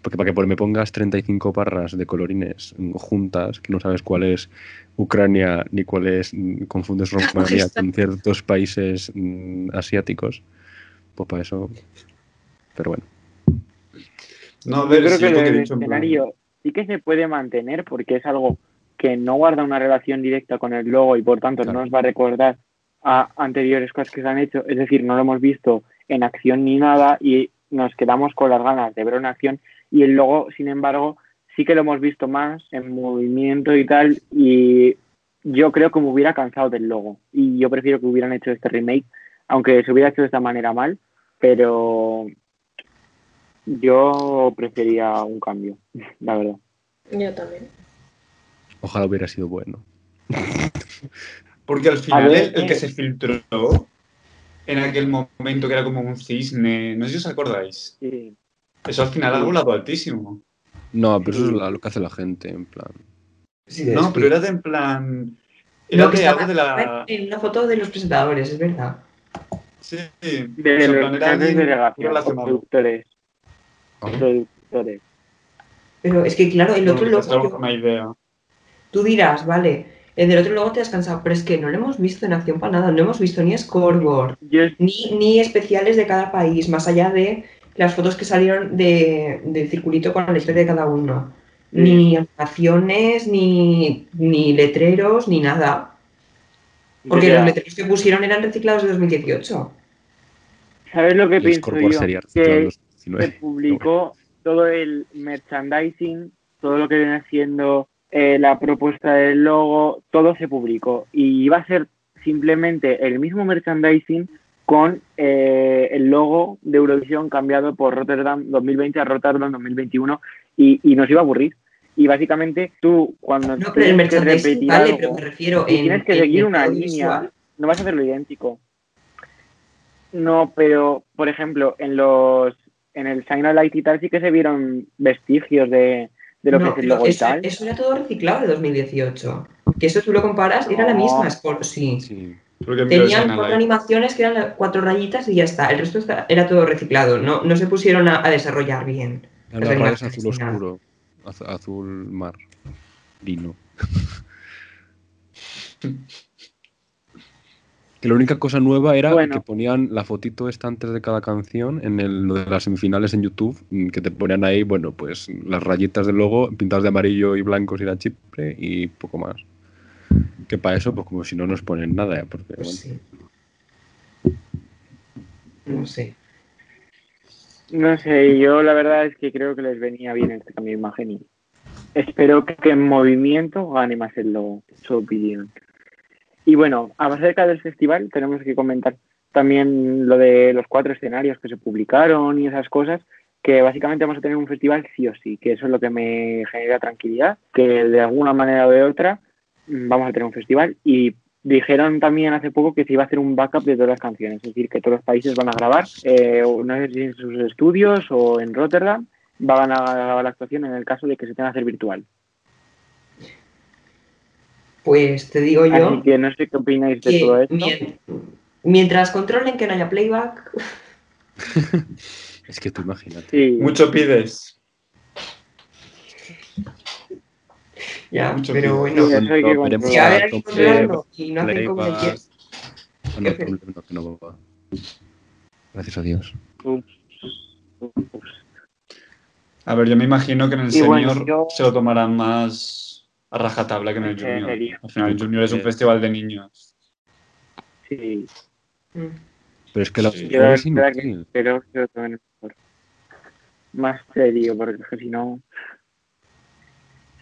Porque para que me pongas 35 barras de colorines juntas, que no sabes cuál es Ucrania ni cuál es, mm, confundes Rumanía con ciertos países mm, asiáticos, pues para eso. Pero bueno, No, a Yo ver, creo sí, que lo que he el dicho, en plan- escenario sí que se puede mantener porque es algo que no guarda una relación directa con el logo y por tanto Claro. no nos va a recordar a anteriores cosas que se han hecho. Es decir, no lo hemos visto en acción ni nada y nos quedamos con las ganas de ver una acción y el logo, sin embargo, sí que lo hemos visto más en movimiento y tal y yo creo que me hubiera cansado del logo y yo prefiero que hubieran hecho este remake, aunque se hubiera hecho de esta manera mal, pero yo prefería un cambio, la verdad. Yo también. ojalá hubiera sido bueno. Porque al final ver, el, el que se filtró en aquel momento que era como un cisne, no sé si os acordáis. Sí. Eso al final ha volado altísimo. No, pero eso es lo que hace la gente, en plan. Sí, de- No, pero era de en plan. Era Lo que de algo de la. en una foto de los presentadores, es verdad. Sí, De en los plan, era jefes de delegación, productores, Ah. productores. Pero es que, claro, el otro una idea. tú dirás, vale, el del otro logo te has cansado, pero es que no lo hemos visto en acción para nada, no hemos visto ni scoreboard, ni, ni especiales de cada país, más allá de las fotos que salieron de, del circulito con la historia de cada uno. Ni animaciones, ni, ni letreros, ni nada. Porque los letreros que pusieron eran reciclados de 2018. ¿Sabes lo que El pienso yo? sería reciclado en Que 2019. se publicó todo el merchandising, todo lo que viene siendo eh, la propuesta del logo, todo se publicó. Y iba a ser simplemente el mismo merchandising con eh, el logo de Eurovisión cambiado por Rotterdam 2020 a Rotterdam 2021 y, y nos iba a aburrir. Y básicamente tú, cuando No, pero el tienes que repetir vale, algo, pero me refiero y en. tienes que en seguir una línea, no vas a hacerlo idéntico. No, pero, por ejemplo, en los en el Sign of Light y tal sí que se vieron vestigios de, de lo No, que es el logo y eso, tal. eso era todo reciclado de 2018. Que eso tú lo comparas, era la misma. Sport, sí. Sí. Tenían cuatro animaciones que eran cuatro rayitas y ya está. El resto está- era todo reciclado. No, no se pusieron a, a desarrollar bien. La raya es azul oscuro. az- azul mar. Vino. que la única cosa nueva era Bueno. que ponían la fotito esta antes de cada canción en el, lo de las semifinales en YouTube, mm, que te ponían ahí, bueno, pues las rayitas del logo pintadas de amarillo y blanco si era Chipre y poco más. Que para eso, pues como si no nos ponen nada, porque Pues bueno, sí. No sé. No sé, yo la verdad es que creo que les venía bien este cambio de imagen y espero que, que en movimiento gane más el logo, su opinión. Y bueno, acerca del festival tenemos que comentar también lo de los cuatro escenarios que se publicaron y esas cosas, que básicamente vamos a tener un festival sí o sí, que eso es lo que me genera tranquilidad, que de alguna manera o de otra mm, vamos a tener un festival y dijeron también hace poco que se iba a hacer un backup de todas las canciones, es decir, que todos los países van a grabar, eh, no sé si en sus estudios o en Rotterdam, van a grabar la actuación en el caso de que se tenga que hacer virtual. Pues te digo yo. Así que no sé qué opináis de que todo esto. mien- mientras controlen que no haya playback, es que tú imagínate. Sí, Mucho pides. ya, Mucho pero bueno. Sí, hay que Si a haber a alguien tope controlando y no hacen como. Ah, que no va. Gracias a Dios. A ver, yo me imagino que en el Y senior bueno, yo- se lo tomarán más a rajatabla que en el junior. Al final, el junior es un festival de niños. sí. Pero es que la Sí. Yo es la verdad que espero que lo tomen mejor. Más serio, porque es que si no.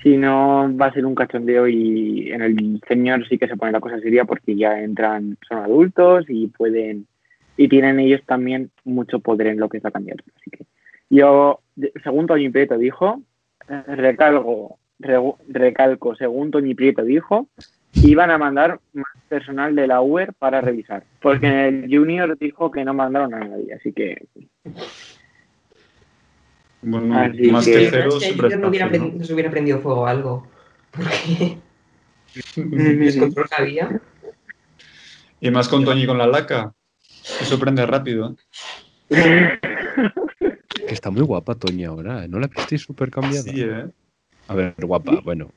Si no, va a ser un cachondeo y en el señor sí que se pone la cosa seria porque ya entran, son adultos y pueden. Y tienen ellos también mucho poder en lo que está cambiando. Así que yo, según Toñi Prieto dijo, eh, recalco, según Toñi Prieto dijo, iban a mandar más personal de la UER para revisar. Porque en el Junior dijo que no mandaron a nadie, así que Bueno, Así más que- que cero, es que siempre ayer no, hubiera ¿no? no se hubiera prendido fuego algo. Porque descontrol había. Y más con Toñi con la laca. Eso prende rápido. ¿eh? Que está muy guapa Toña ahora, ¿eh? ¿no la visteis súper cambiada? Sí, ¿eh? A ver, guapa, bueno.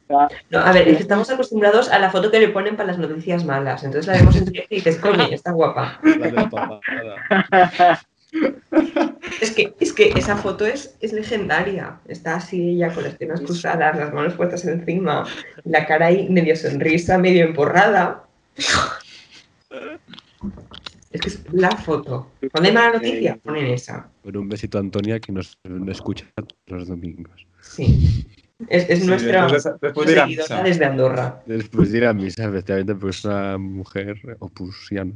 No, a ver, es que estamos acostumbrados a la foto que le ponen para las noticias malas. Entonces la vemos en directo y dices, coño, está guapa. Es que, es que esa foto es, es legendaria. Está así ella con las piernas cruzadas, las manos puestas encima, la cara ahí medio sonrisa, medio emporrada. Es que es la foto. Cuando hay mala noticia, ponen esa. Bueno, un besito a Antonia que nos, nos escucha los domingos. Sí. Es, es Sí, nuestra después de- después de ir a seguidora misa. desde Andorra. Después de ir a misa, efectivamente, porque es una mujer opusiana.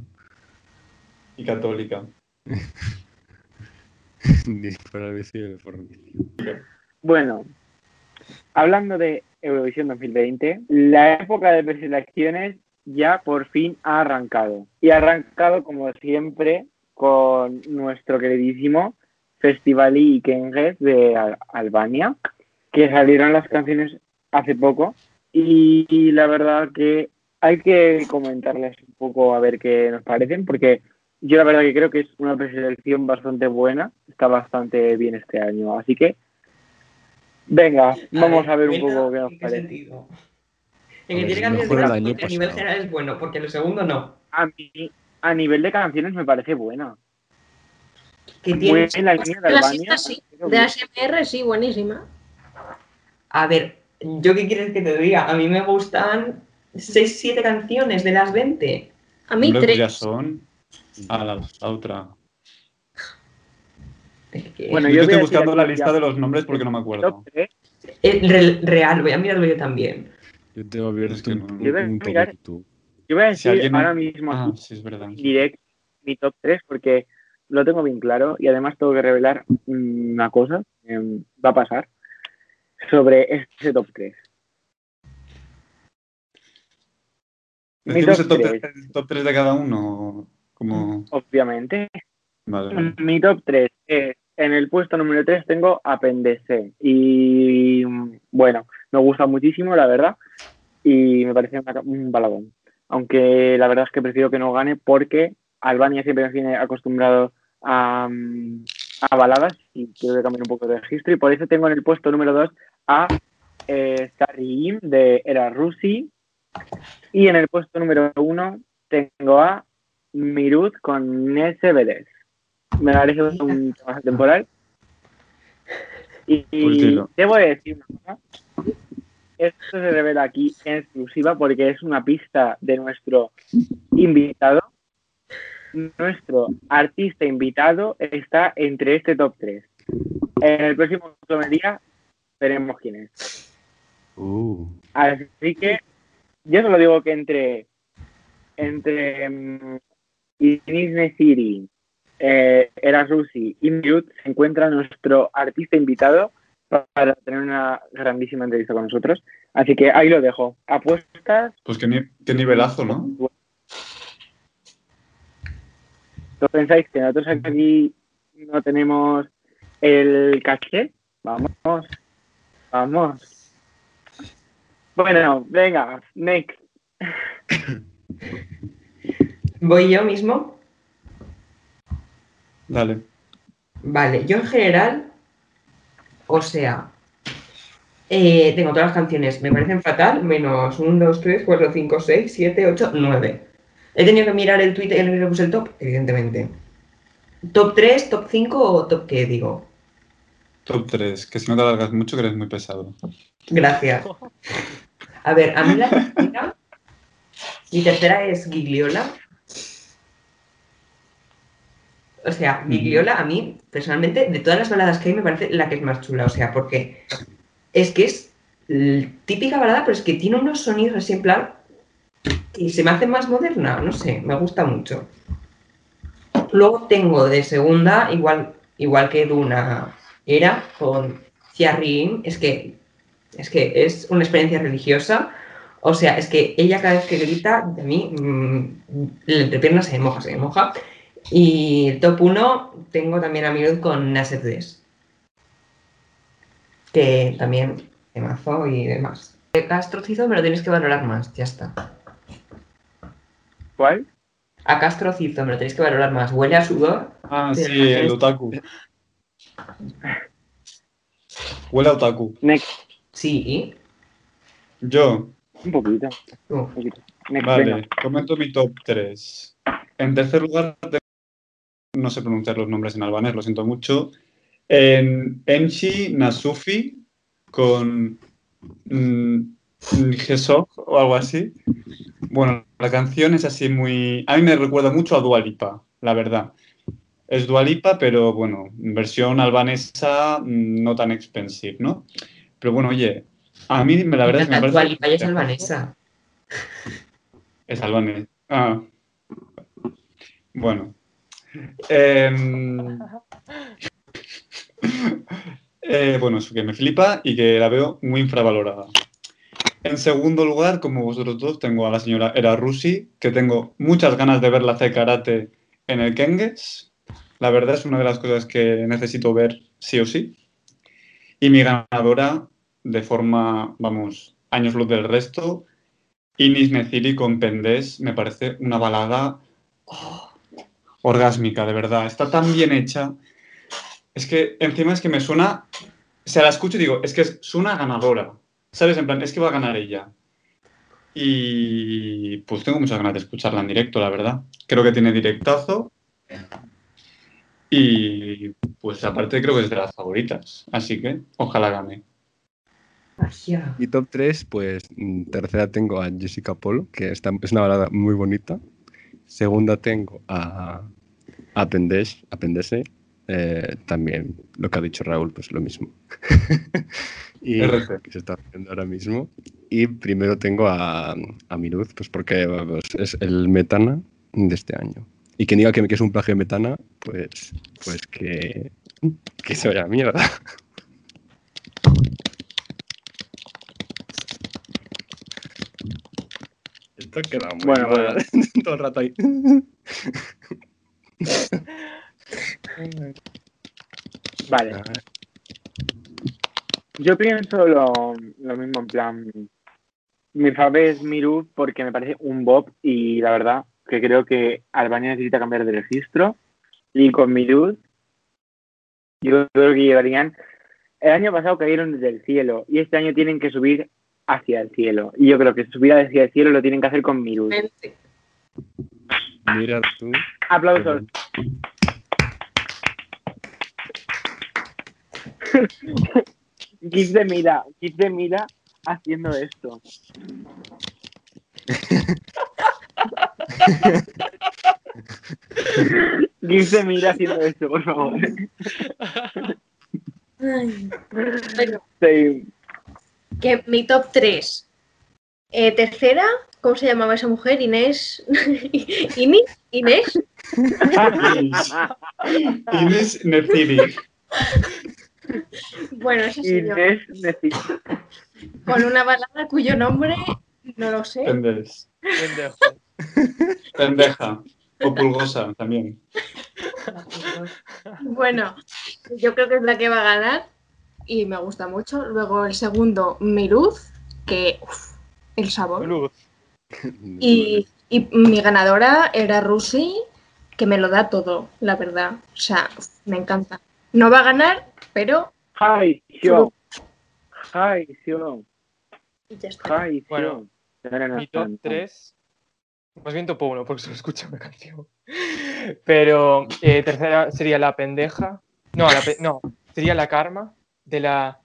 Y católica. Bueno, hablando de Eurovisión 2020, la época de preselecciones ya por fin ha arrancado. Y ha arrancado, como siempre, con nuestro queridísimo Festivali Ikenges de Al- Albania, que salieron las canciones hace poco. Y, y la verdad que hay que comentarles un poco a ver qué nos parecen, porque yo la verdad que creo que es una preselección bastante buena, está bastante bien este año. Así que Venga, vamos a ver un ¿buena poco qué nos qué parece. sentido? En que tiene es canciones porque a nivel general es bueno, porque lo segundo no. A mí, a nivel de canciones me parece buena. Que tiene, en la línea de La Albania. sí, de ASMR sí, buenísima. A ver, ¿yo qué quieres que te diga? A mí me gustan 6, 7 canciones de las 20. A mí Hombre, pues tres. ya son. A la, la otra. Es que- Bueno, yo yo voy a estoy buscando la ya- lista de los nombres porque no me acuerdo. Eh, real, voy a mirarlo yo también. Yo tengo abierto Es que un, Yo voy a un top mirar- de YouTube. Yo voy a Si decir alguien- ahora mismo Ah, sí, es verdad. direct, mi top 3 porque lo tengo bien claro y además tengo que revelar una cosa que va a pasar sobre este top 3. ¿Decimos el top, top 3 de cada uno? Como... Obviamente. Mi top 3 es, en el puesto número 3 tengo Apendece y bueno, me gusta muchísimo, la verdad, y me parece un baladón. Aunque la verdad es que prefiero que no gane porque Albania siempre nos viene acostumbrado a, a baladas y quiero cambiar un poco de registro y por eso tengo en el puesto número 2 a eh, de Era Rusi y en el puesto número 1 tengo a Mirut con Nesevedes. Me parece un tema temporal. Y, pues debo decir esto se revela aquí en exclusiva porque es una pista de nuestro invitado. Nuestro artista invitado está entre este top 3. En el próximo día veremos quién es. Uh. Así que yo solo digo que entre entre um, Inis City, eh, Erasusi y Mirut se encuentra nuestro artista invitado para tener una grandísima entrevista con nosotros. Así que ahí lo dejo. Apuestas. Pues qué, qué nivelazo, ¿no? ¿No pensáis que nosotros aquí no tenemos el caché? Vamos, vamos. Bueno, venga, next. ¿Voy yo mismo? Dale. Vale, yo en general o sea, eh, tengo todas las canciones, me parecen fatal, menos 1, 2, 3, 4, 5, 6, 7, 8, 9. He tenido que mirar el tweet en el que puse el top, evidentemente. ¿Top 3, top 5 o top qué, digo? Top 3, que si no te alargas mucho, que eres muy pesado. Gracias. A ver, a mí la tercera, mi tercera es Gigliola, o sea, Gigliola a mí, personalmente, de todas las baladas que hay, me parece la que es más chula. O sea, porque es que es típica balada, pero es que tiene unos sonidos así en plan que se me hace más moderna. No sé, me gusta mucho. Luego tengo de segunda, igual, igual que Duna era, con Ciarrin, es que, es que es una experiencia religiosa. O sea, es que ella cada vez que grita, de mí, mmm, la se moja, se moja. Y el top 1 tengo también a Mirud con Nasset Des. Que también mazo y demás. Castrocizo me lo que valorar más, ya está. ¿Cuál? A Castrocizo me lo tenéis que valorar más. Huele a sudor. Ah, sí, el otaku. Huele a otaku. Next. Sí. Yo. Un poquito. Un poquito. vale, comento mi top 3. En tercer lugar no sé pronunciar los nombres en albanés, lo siento mucho. En Enchi Nasufi con mm, o algo así. Bueno, la canción es así muy... A mí me recuerda mucho a Dualipa, la verdad. Es Dualipa, pero bueno, versión albanesa mm, no tan expensive, ¿no? Pero bueno, oye, a mí la verdad es que me parece... Dualipa es albanesa. Es albanesa. Ah. Bueno, Em, eh, bueno, eso que me flipa y que la veo muy infravalorada. En segundo lugar, como vosotros dos, tengo a la señora Era Rusi, que tengo muchas ganas de verla hacer karate en el Kenges. La verdad es una de las cosas que necesito ver sí o sí. Y mi ganadora, de forma, vamos, años luz del resto, Inis Neciri con Pendés, me parece una balada oh, orgásmica, de verdad. Está tan bien hecha. Es que encima es que me suena, se la escucho y digo, es que es una ganadora. ¿Sabes? En plan, es que va a ganar ella. Y pues tengo muchas ganas de escucharla en directo, la verdad. Creo que tiene directazo. Y pues aparte creo que es de las favoritas. Así que ojalá gane. Y top 3, pues tercera tengo a Jessica Polo, que está, es una balada muy bonita. Segunda tengo a Apendese, eh, también lo que ha dicho Raúl, pues lo mismo. y que se está haciendo ahora mismo. Y primero tengo a, a Miruz, pues porque es el metana de este año. Y quien diga que, que es un plagio de metana, pues, pues que, que se vaya a mierda. Esto queda muy Bueno, mal. Todo el rato ahí. Vale. Yo pienso lo, lo mismo, en plan. Mi fave es Miru porque me parece un Bob y la verdad que creo que Albania necesita cambiar de registro. Y con Mirud, yo creo que llegarían. El año pasado cayeron desde el cielo y este año tienen que subir hacia el cielo. Y yo creo que subir hacia el cielo lo tienen que hacer con Mirud. Mira tú. Aplausos. Gif de Mira, Gif de Mira haciendo esto. Gif de Mira haciendo esto, por favor. Ay. Bueno, Sí. que mi top 3. tercera, ¿cómo se llamaba esa mujer? Inés. ¿Ini? ¿Inés? Inés Neciri. Bueno, soy yo. Inés necesita. Con una balada cuyo nombre no lo sé. Pendejo. Pendeja. O pulgosa también. Bueno, yo creo que es la que va a ganar y me gusta mucho. Luego el segundo, Miruz, que uf, el sabor. Luz. Y, y mi ganadora era Rusi, que me lo da todo, la verdad. O sea, me encanta. No va a ganar, pero Hi, yo. Hi, ya está. Hi, Bueno, yo. Mi top 3. Más bien top 1, porque solo escucho una canción. Pero eh, tercera sería La Pendeja. No, la pe- no, sería La Karma de la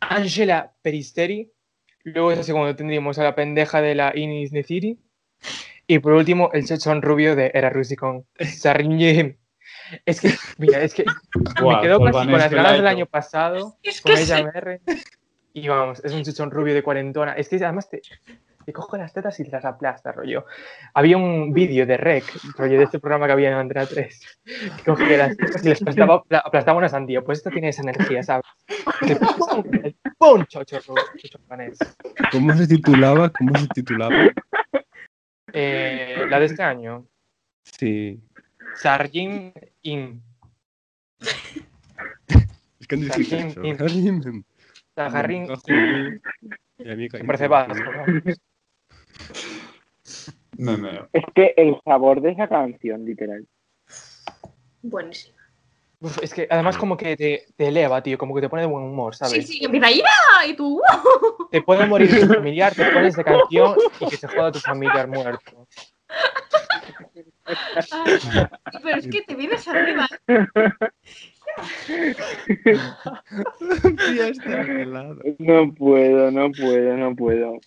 Angela Peristeri. Luego ese segundo tendríamos a La Pendeja de la Inis Neciri. Y por último, el chochón rubio de Era Rusi con Sarrinje. Es que, mira, es que me quedo casi con Vanessa las ganas del año pasado Es con ella sí. MR. Y vamos, es un chuchón rubio de cuarentona. Es que además te, te coge las tetas y te las aplasta, rollo. Había un vídeo de Rec, rollo de este programa que había en Andrea 3, que cogía las tetas y les aplastaba, apla- aplastaba una sandía. Pues esto tiene esa energía, ¿sabes? El ¡Pum! Chocho chocho panés. ¿Cómo se titulaba? ¿Cómo se titulaba? Eh, la de este año, Sí. Sargin In. Es que Sargin In. eso. Sajarrin Y a mí Me parece vasco, ¿no? Meo. Es que el sabor de esa canción, literal. Buenísimo. Uf, es que además como que te, te eleva, tío, como que te pone de buen humor, ¿sabes? Sí, sí, que empieza ¡Ya! y tú. Te puede morir tu familiar, te pones de canción y que se joda tu familiar muerto. Ay, Pero es que te vienes arriba. No puedo, no puedo, no puedo.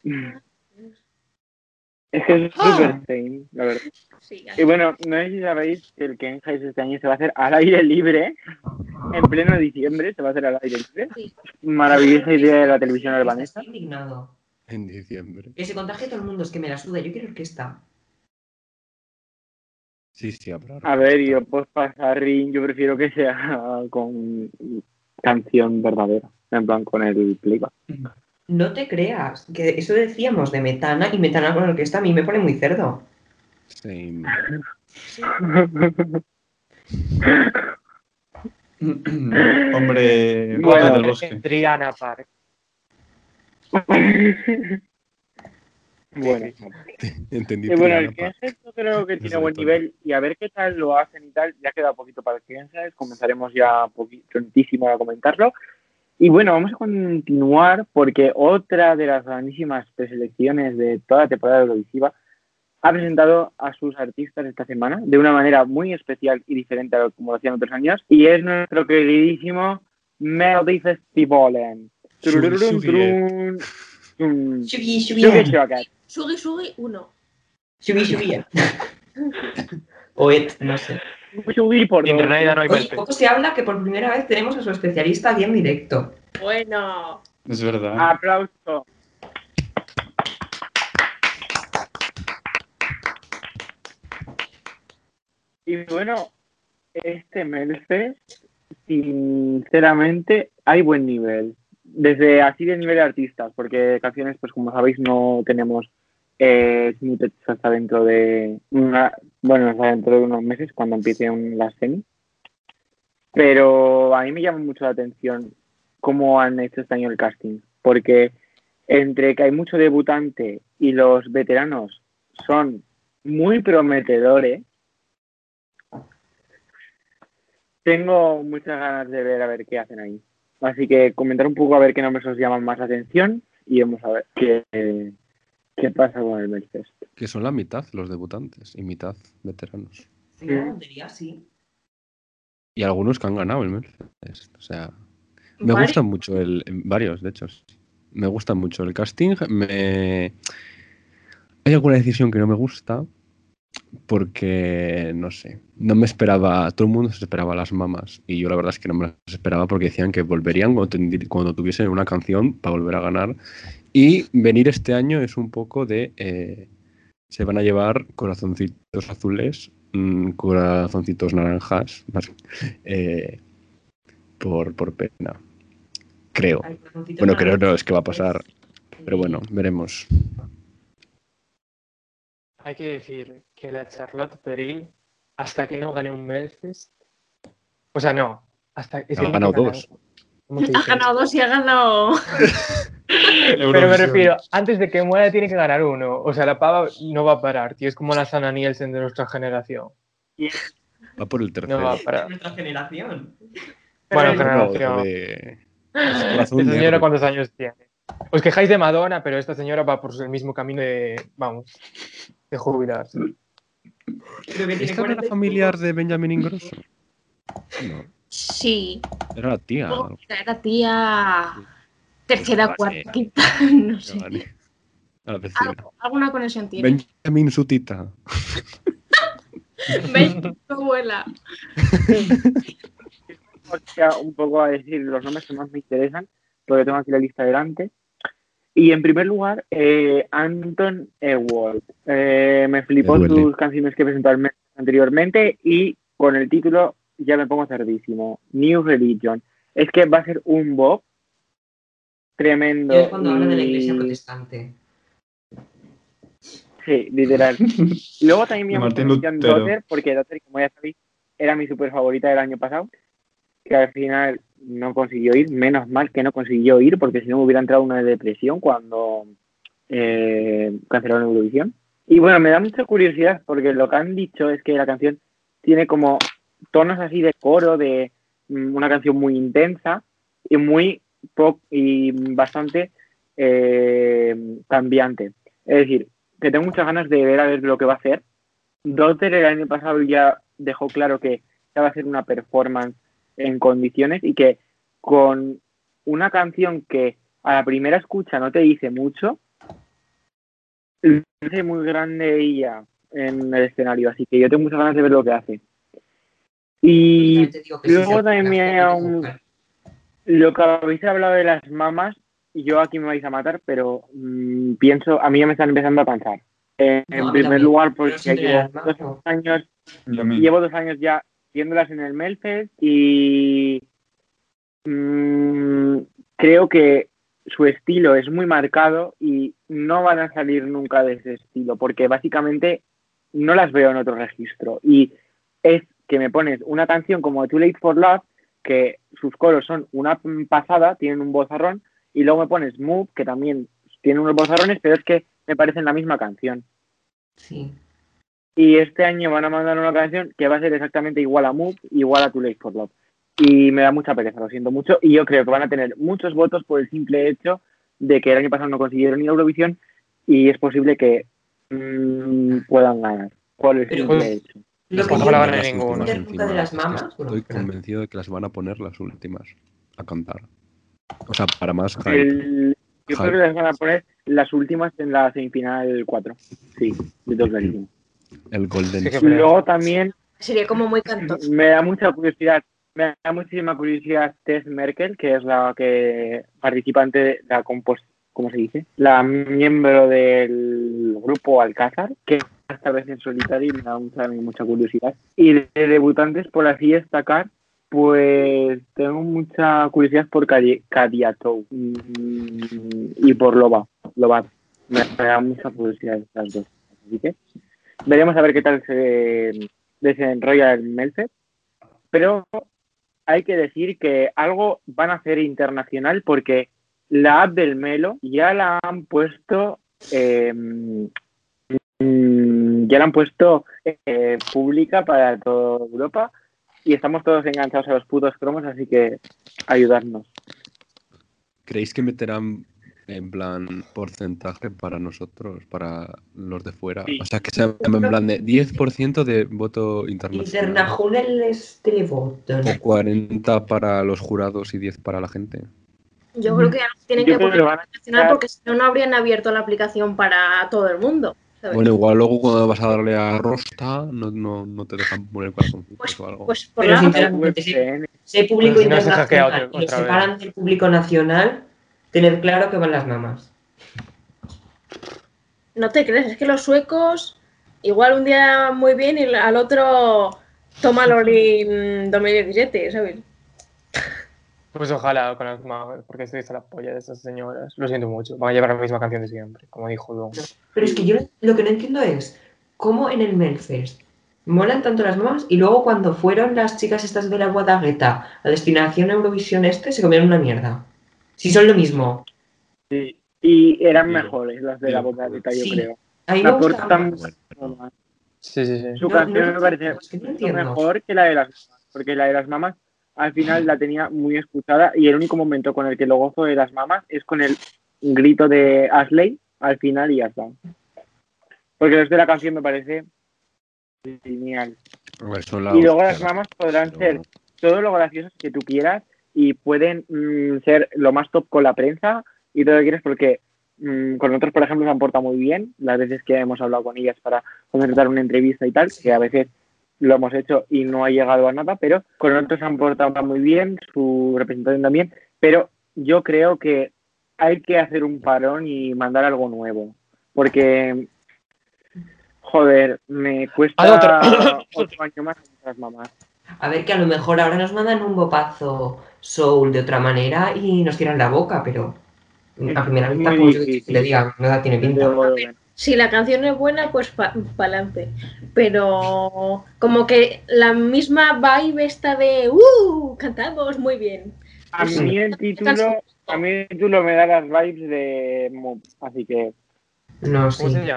Es que es súper same, la verdad. Sí, Y bueno, no sé si sabéis que el Ken Heist este año se va a hacer al aire libre, en pleno diciembre, se va a hacer al aire libre. Sí. Maravillosa idea de la televisión albanesa. Estoy indignado. En diciembre. Que se contagie todo el mundo, es que me la suda. Yo quiero orquesta. Sí, sí, habrá. A ver, yo pues pasar ring, yo prefiero que sea con canción verdadera, en plan con el playback. No te creas, que eso decíamos de Metana y Metana con orquesta a mí me pone muy cerdo. Same. Hombre, Bueno, del bosque. Triana Park. bueno, Entendí. y bueno, el. Kenset yo creo que tiene buen nivel y a ver qué tal lo hacen y tal. Ya queda poquito para el Kenset, comenzaremos ya prontísimo a comentarlo. Y bueno, vamos a continuar porque otra de las grandísimas preselecciones de toda la temporada Eurovisiva ha presentado a sus artistas esta semana de una manera muy especial y diferente a lo como lo hacían otros años y es nuestro queridísimo Melody Festivalen. Shugi, Shugi. Shugi, Shugi Shugi, uno. Shugi, Shugi. O et, no sé. Shugi por En realidad no hay Oye, perfecto. poco se habla que por primera vez tenemos a su especialista aquí en directo. Bueno. Es verdad. Aplauso. Y bueno, este Melfest, sinceramente, hay buen nivel. Desde así de nivel de artistas, porque canciones, pues como sabéis, no tenemos eh, hasta dentro de una, bueno, hasta dentro de unos meses, cuando empiece un, la semi. Pero a mí me llama mucho la atención cómo han hecho este año el casting, porque entre que hay mucho debutante y los veteranos son muy prometedores, tengo muchas ganas de ver a ver qué hacen ahí. Así que comentar un poco a ver qué nombres os llaman más la atención y vamos a ver qué, qué pasa con el Melfest. Que son la mitad los debutantes y mitad veteranos. Sí, tontería, sí. Y algunos que han ganado el Melfest. O sea, me Varios. gusta mucho el. Varios, de hecho. Me gusta mucho el casting. Me. Hay alguna decisión que no me gusta. Porque, no sé, no me esperaba, todo el mundo se esperaba las mamas y yo la verdad es que no me las esperaba porque decían que volverían cuando, tuviesen una canción para volver a ganar y venir este año es un poco de, eh, se van a llevar corazoncitos azules, mm, corazoncitos naranjas, más, eh, por, por pena, creo. Bueno, creo no, es que va a pasar, pero bueno, veremos. Hay que decir que la Charlotte Peril, hasta que no gane un Melfest, o sea, no, hasta es Ha que ganado dos. ganar. ¿Cómo se Ha ganado dos y ha ganado. Pero me refiero, antes de que muera tiene que ganar uno. O sea, la pava no va a parar, tío. Es como la Sana Nielsen de nuestra generación. Va por el tercero. No va a De parar. nuestra generación. Bueno, No, generación. de- Esta señora negro. cuántos años tiene. Os quejáis de Madonna, pero esta señora va por el mismo camino de, vamos, de jubilarse. Creo que tiene ¿Esta no era 40 y familiar de Benjamin Ingrosso? No, Sí. era la tía. Oh, Era tía. Tercera, cuarta, quinta. No sé. Vale. Algo- alguna conexión tiene. Benjamin su tita. Ven, tu abuela. Un poco a decir los nombres que más me interesan, porque tengo aquí la lista delante. Y en primer lugar, eh, Anton Ewald. Eh, me flipó Me sus canciones que presentó anteriormente y con el título ya me pongo cerdísimo. New Religion. Es que va a ser un bob tremendo. Es cuando habla de la iglesia y- protestante. Sí, literal. Y luego también me De llama Martín la atención Lutero. Daughter, porque Daughter, como ya sabéis, era mi super favorita del año pasado, que al final no consiguió ir, menos mal que no consiguió ir, porque si no hubiera entrado una depresión cuando eh, cancelaron Eurovisión. Y bueno, me da mucha curiosidad, porque lo que han dicho es que la canción tiene como tonos así de coro, de mm, una canción muy intensa y muy pop y bastante eh, cambiante. Es decir, que tengo muchas ganas de ver a ver lo que va a hacer. Dotter el año pasado ya dejó claro que ya va a hacer una performance en condiciones y que con una canción que a la primera escucha no te dice mucho, es muy grande ella en el escenario, así que yo tengo muchas ganas de ver lo que hace. Y sí, luego también hace lo que habéis hablado de las mamas, yo aquí me vais a matar, pero mm, pienso, a mí ya me están empezando a cansar. Eh, No, en primer también, lugar, porque llevo dos años, llevo dos años ya viéndolas en el Melfest y mm, creo que su estilo es muy marcado y no van a salir nunca de ese estilo, porque básicamente no las veo en otro registro. Y es que me pones una canción como Too Late for Love, que sus coros son una pasada, tienen un vozarrón, y luego me pones Move, que también tiene unos vozarrones, pero es que me parecen la misma canción. Sí. Y este año van a mandar una canción que va a ser exactamente igual a Move, igual a Too Late for Love. Y me da mucha pereza, lo siento mucho. Y yo creo que van a tener muchos votos por el simple hecho de que el año pasado no consiguieron ir a Eurovisión y es posible que mm, puedan ganar. Por el Pero- simple hecho. Lo que Pues no la no ganan Las ninguno. las. Es Estoy convencido de que las van a poner las últimas a cantar. O sea, para más hype. El- yo creo que les van a poner las últimas en la semifinal 4. Sí, de todo clarísimo. El Golden. Sí, luego también Sería como muy cantoso. me da mucha curiosidad, me da muchísima curiosidad Tess Merkel, que es la que participante, la compos- ¿cómo se dice? La miembro del grupo Alcázar, que esta vez en solitario y me da mucha, mucha curiosidad. Y de debutantes, por así destacar, pues tengo mucha curiosidad por Cadiatou y por Loba. Loba. Me, da mucha curiosidad estas dos. Así que veremos a ver qué tal se desenrolla el Melfed. Pero hay que decir que algo van a hacer internacional porque la app del Melo ya la han puesto em, mm, ya la han puesto eh, pública para toda Europa y estamos todos enganchados a los putos cromos, así que ayudarnos. ¿Creéis que meterán en plan porcentaje para nosotros, para los de fuera? O sea, que sea en plan de 10% de voto internacional. Internacionales televoto. O 40 para los jurados y 10 para la gente. Yo creo que tienen que poner internacional porque si no, no habrían abierto la aplicación para todo el mundo. Bueno, igual luego cuando vas a darle a Rosta no, no, no te dejan poner corazoncitos pues, o algo. Pues por Pero sinceramente, si, hay público internacional y lo separan del público nacional, tener claro que van las mamás. No te crees, es que los suecos igual un día muy bien y al otro toma Lorin 2017, ¿sabes? Pues ojalá con las mamás, porque estoy hasta la polla de esas señoras. Lo siento mucho, van a llevar la misma canción de siempre, como dijo Don. Pero es que yo lo que no entiendo es cómo en el Melfest molan tanto las mamás y luego cuando fueron las chicas estas de la Guadagueta a destinación Eurovisión este se comieron una mierda. Si son lo mismo. Sí, y eran mejores las de la Guadagueta, yo creo. Ahí Sí, sí, sí. Su canción me parece mejor que la de las mamás, porque la de las mamás al final la tenía muy escuchada y el único momento con el que lo gozo de las mamás es con el grito de Ashley al final y ya está. Porque desde la canción me parece genial. y luego las mamás podrán ser todo lo graciosas que tú quieras y pueden mm, ser lo más top con la prensa y todo lo que quieras porque mm, con otros, por ejemplo, se han portado muy bien las veces que hemos hablado con ellas para concertar una entrevista y tal, que a veces lo hemos hecho y no ha llegado a nada, pero con otros han portado muy bien, su representación también, pero yo creo que hay que hacer un parón y mandar algo nuevo, porque, joder, me cuesta otro año más mamás. A ver, que a lo mejor ahora nos mandan un bopazo soul de otra manera y nos tiran la boca, pero a primera vista, como le diga, nada tiene pinta si la canción es buena, pues para adelante. Pero como que la misma vibe está de ¡Uh! Cantamos muy bien. A mí el título, a mí el título me da las vibes de Mob, así que. No sé.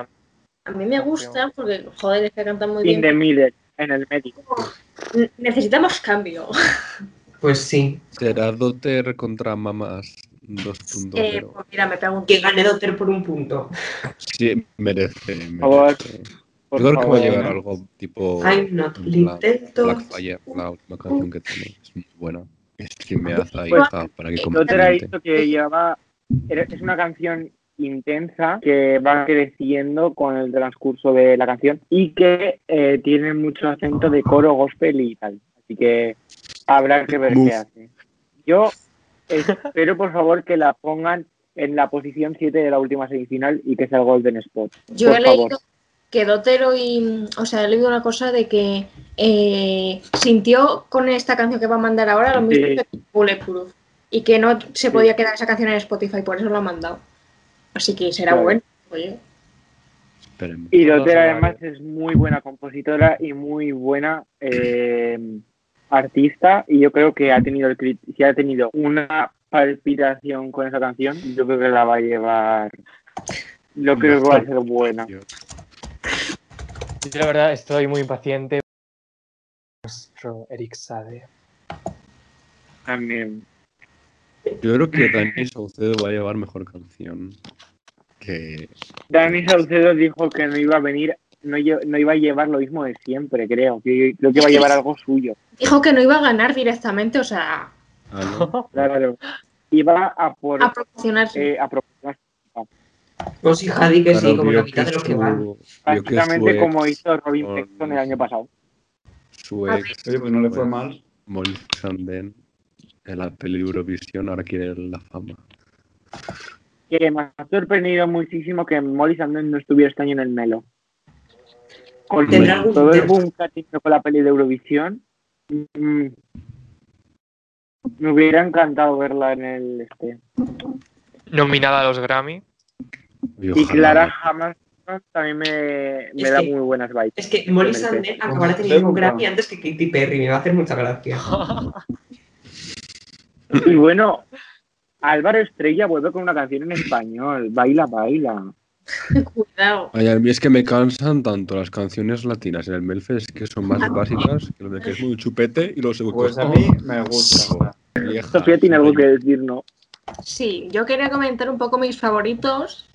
A mí me gusta porque, joder, es que cantan muy bien. In the middle, en el médico. Necesitamos cambio. Pues sí. Será Dotter contra mamás. 2.0. Eh, pues mira, me pregunto. Que gane Dotter por un punto. Sí, merece. merece. Yo creo que va a llegar algo tipo. I'm not little Blackfire, la última canción que tiene. Es muy buena. Es que me hace ahí está, para que Dotter ha visto que lleva. Es una canción intensa que va creciendo con el transcurso de la canción y que eh, tiene mucho acento de coro gospel y tal. Así que habrá que ver qué hace. Yo espero por favor que la pongan en la posición 7 de la última semifinal y que sea el Golden Spot. Yo he leído que Dotero y. O sea, he leído una cosa de que eh, sintió con esta canción que va a mandar ahora lo mismo que Bulletproof. Y que no se podía quedar esa canción en Spotify, por eso lo ha mandado. Así que será bueno. Oye. Y Dotero además es muy buena compositora y muy buena eh, artista y yo creo que ha tenido el si ha tenido una palpitación con esa canción, yo creo que la va a llevar. Yo creo que va a ser buena. Yo la verdad estoy muy impaciente. Nuestro Eric Sade. También. Yo creo que Dani Saucedo va a llevar mejor canción. Que... Dani Saucedo dijo que no iba a venir no, iba a llevar lo mismo de siempre, creo. Creo que iba a llevar algo suyo. Dijo que no iba a ganar directamente, o sea. claro, Iba a por. A proporcionarse. Eh, a proporcionarse. Pues sí, Jadi, que sí, como la mitad de los que van. Prácticamente como hizo Robin Sexton el año pasado. Su ex. Oye, pues no le fue mal. Molly Sanden la peli Eurovisión ahora quiere la fama. que me ha sorprendido muchísimo que Molly Sanders no estuviera este año en el Melo. Con ¿Tendrá algún- todo el boom que ha tenido con la peli de Eurovisión, mm, me hubiera encantado verla en el este. Nominada a los Grammy. Y Clara Hamilton también me, me Es da que- muy buenas vibes. Es que Molly. Sanders acabará teniendo un Grammy antes que Katy Perry. Me va a hacer mucha gracia. Y bueno, Álvaro Estrella vuelve con una canción en español. Baila, baila. Cuidado. Ay, a mí es que me cansan tanto las canciones latinas en el Melfest que son más básicas que lo de que es muy chupete y los Pues a mí me gusta. Sofía tiene algo que decir, ¿no? Sí, yo quería comentar un poco mis favoritos,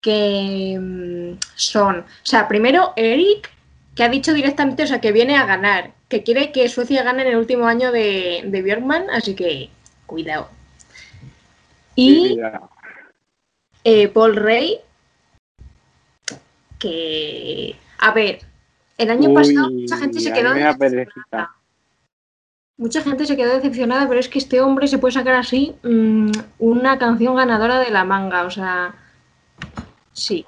que mm, son, o sea, primero Eric, que ha dicho directamente, o sea, que viene a ganar, que quiere que Suecia gane en el último año de, de Björkman, así que cuidado. Y eh, Paul Rey, que, a ver, el año Uy, pasado mucha gente se quedó decepcionada. Mucha gente se quedó decepcionada, pero es que este hombre se puede sacar así mm, una canción ganadora de la manga, o sea, sí,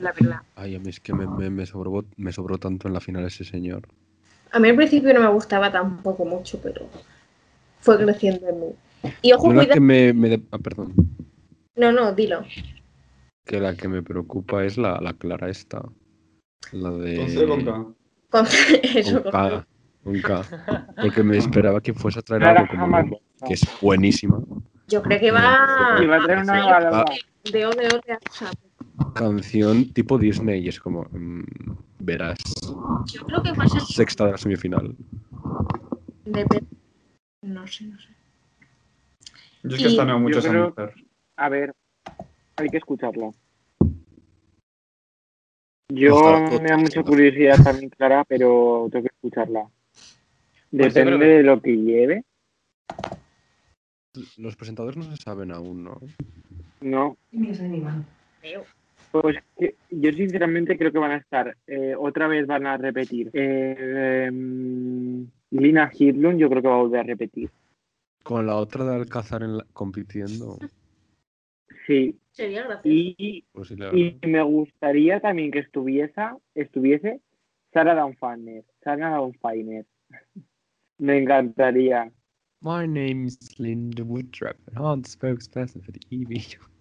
la verdad. Ay, a mí es que me, me, me sobró, me sobró tanto en la final ese señor. A mí al principio no me gustaba tampoco mucho, pero fue creciendo en mí. Y ojo, cuidado. que me, me de- ah, perdón. No, no, dilo. Que la que me preocupa es la, la Clara esta. La de. Con C con K. Con- eso, con con- K. Con K. Porque me esperaba que fuese a traer Clara algo como que es buenísima. Yo creo que va Y va a traer una de O de O de o sea, Canción tipo Disney y es como. mm, verás. Yo creo que va a ser Sexta de la semifinal. de... No sé, no sé. Yo es que Y- esta no mucho creo-. A ver, hay que escucharla. Yo me da mucha curiosidad también, Clara, pero tengo que escucharla. Pues Depende de lo que lleve, Los presentadores no se saben aún, ¿no? ¿no? Mira ese animal. Pues que yo sinceramente creo que van a estar, eh, otra vez van a repetir. Eh, em, Lina Hirlund yo creo que va a volver a repetir. Con la otra de Alcázar en la- compitiendo. Sí, Sería gracioso. y, y me gustaría también que estuviese, estuviese Sara Dawnfiner. Sara Dawnfiner. Me encantaría. My name is Linda Woodruff, and I'm the spokesperson for the EV.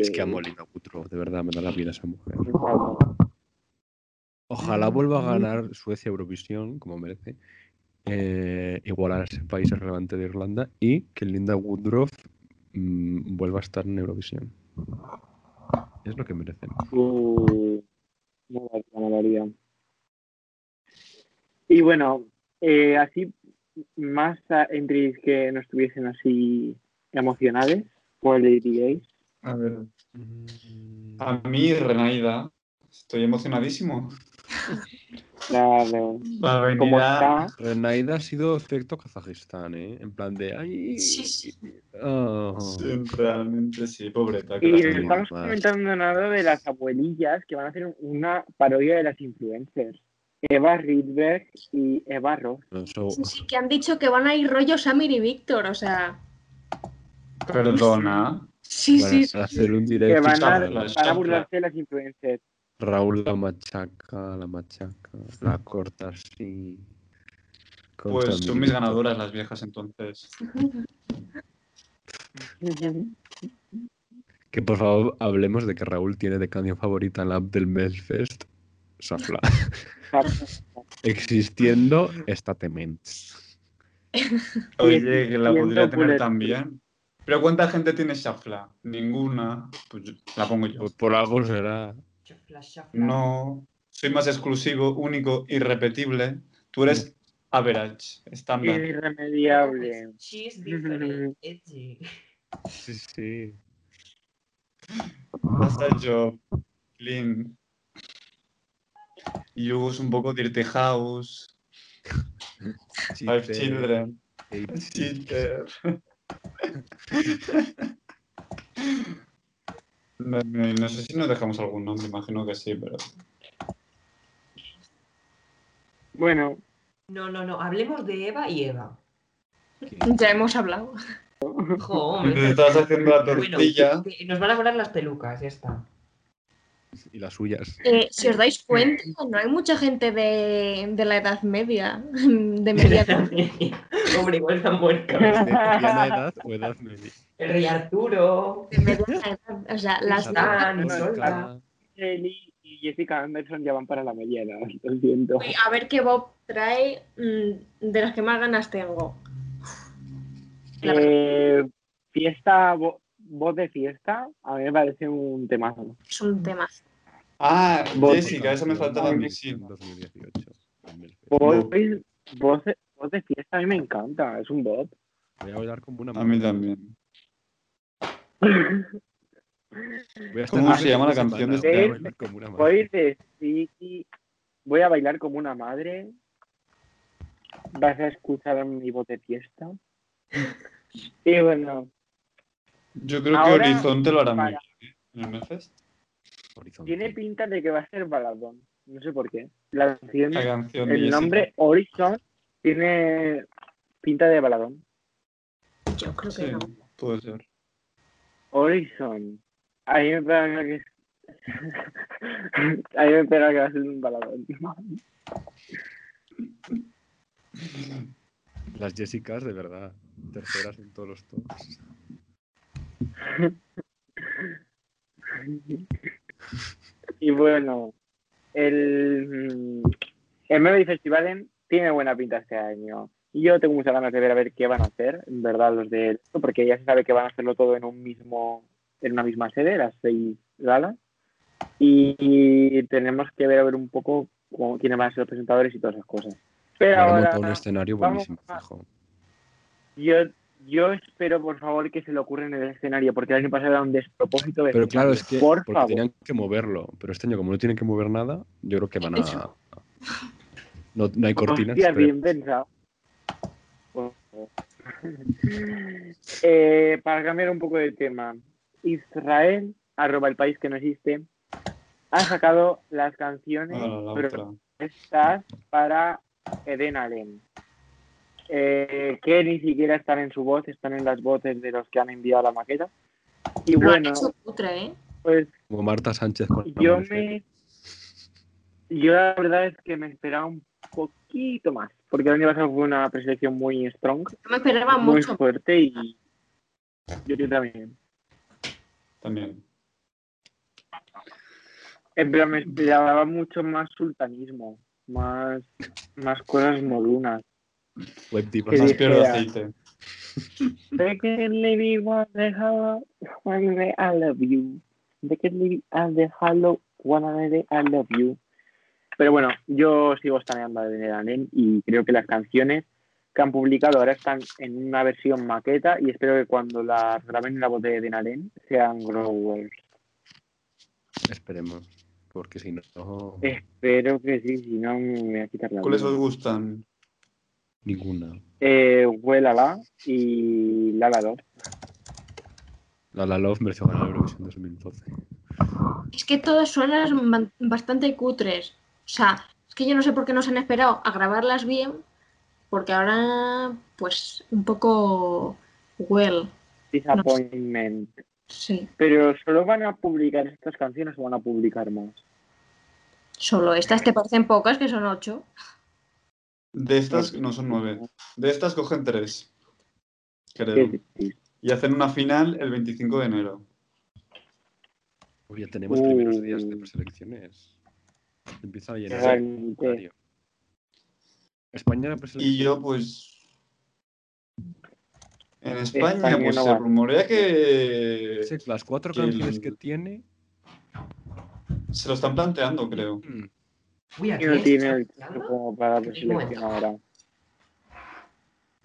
Es que amo a Linda Woodruff, de verdad, me da la vida esa mujer. Ojalá vuelva a ganar Suecia Eurovisión, como merece. eh, igualar a ese país relevante de Irlanda y que Linda Woodruff mm, vuelva a estar en Eurovisión. Es lo que merecen. Uh, molaría, molaría. Y bueno, eh, así más entries que no estuviesen así emocionales, ¿cuál diríais? A ver, Mm, a mí, Renaida, estoy emocionadísimo. Claro. A- está, Renaida ha sido efecto Kazajistán, ¿eh? En plan de. Ay, Sí, sí. oh. Sí, realmente sí, pobreta. y no estamos comentando nada de las abuelillas que van a hacer una parodia de las influencers. Eva Rydberg y Eva Ross. Sí, sí, que han dicho que van a ir rollo Samir y Víctor, o sea. Perdona. Sí, sí, a sí. hacer un Que directo. van a, Chafla, van a burlarse de las influencers. Raúl la machaca, la machaca, la corta así. Pues son mis ganadoras las viejas entonces. Que por favor hablemos de que Raúl tiene de canción favorita en la app del Melfest. Safla. Existiendo esta Temens. Oye, que la podría tener también. Pero ¿cuánta gente tiene Shafla? Ninguna. Pues yo- la pongo yo. Pues por algo será. Chafla, chafla. No. Soy más exclusivo, único, irrepetible. Tú eres average, estándar. Irremediable. She's different. Sí, sí. Hasta yo, clean. Use un poco Dirty House. Five Children. Cheater. No, no- no sé si nos dejamos algún nombre, imagino que sí, pero. Bueno, No, no, no. Hablemos de Eva y Eva. Ya hemos hablado. Jo, hombre. Te estás haciendo la Bueno, tortilla. que nos van a cobrar las pelucas, ya está. Y las suyas. Eh, si os dais cuenta, no hay mucha gente de, de la Edad Media, de media edad. Hombre, igual están muertos. ¿De mediana edad o edad media? El rey Arturo. de mediana edad. O sea, las solta. Kelly y Jessica Anderson ya van para la lo siento. Uy, A ver qué Bob trae mm, de las que más ganas tengo. Eh, fiesta, voz de fiesta, a mí me parece un temazo. Es un tema. Ah, Voz- Jessica, esa me faltaba. En 2018. en Belfast. Voz, voz, de, voz de fiesta a mí me encanta, es un bot. Voy a bailar como una A mí también. Voy a estar ¿Cómo se llama la canción de voy a este? bailar como una madre. Voy de sí, voy a bailar como una madre. Vas a escuchar mi voz de fiesta. Y bueno, Yo creo que Ahora, Horizonte lo hará muy para- bien. ¿eh? ¿En el tiene pinta de que va a ser baladón. No sé por qué. La canción, La canción de el Jessica. nombre Horizon tiene pinta de baladón. Yo creo que Sí, no. puede ser. Horizon. A mí me pega que A mí me pega que va a ser un baladón. Las Jessicas, de verdad. Terceras en todos los tops. Y bueno, el, mm, el Melody Festival tiene buena pinta este año. Y yo tengo muchas ganas de ver a ver qué van a hacer, en verdad, los de esto, porque ya se sabe que van a hacerlo todo en un mismo, en una misma sede, las seis galas. Y, y tenemos que ver a ver un poco cómo- quiénes van a ser los presentadores y todas esas cosas. Pero Ahora un escenario buenísimo, a- fijo. yo, yo espero, por favor, que se le ocurra en el escenario, porque el año pasado era un despropósito de Pero claro, es que por porque favor. tenían que moverlo. Pero este año, como no tienen que mover nada, yo creo que van a. No, no hay cortinas. Hostia, pero- bien pensado. Eh, para cambiar un poco de tema, Israel, arroba el país que no existe, ha sacado las canciones Ah, la para Eden Allen. Eh, que ni siquiera están en su voz, están en las voces de los que han enviado la maqueta. Y Lo han bueno, hecho ¿eh? pues Como Marta Sánchez con yo me. Yo la verdad es que me esperaba un poquito más, porque el año pasado fue una preselección muy strong, No me esperaba muy mucho. fuerte y yo, yo también. También. Eh, Pero me esperaba mucho más sultanismo, más, más cosas modunas. Web divas. Que Más pierde dijera- aceite. They can live it one day hollow, one day I love you. And the hollow, one day I love you. Pero bueno, yo sigo estaneando de Denalen y creo que las canciones que han publicado ahora están en una versión maqueta y espero que cuando las graben en la voz de Denalen sean growers. Esperemos. Porque si no. Espero que sí, si no me voy a quitar la ¿Cuáles os gustan? Ninguna. Eh, Huélala y Lala 2. La La Love mereció ganar Eurovisión 2012. Es que todas suenan bastante cutres. O sea, es que yo no sé por qué no se han esperado a grabarlas bien, porque ahora, pues, un poco well. Disappointment. Sí, Pero solo van a publicar estas canciones o van a publicar más. solo estas te parecen pocas, que son ocho. De estas, no son nueve. De estas cogen tres. Creo. Y hacen una final el 25 de enero. Hoy ya tenemos primeros días de preselecciones. Empieza a llenar el horario. España preselección. Y yo, pues. En España, España pues no se rumorea que Sí, las cuatro que canciones el- que tiene. se lo están planteando, creo. mm, Uy, ¿a Y no tiene el como para ahora.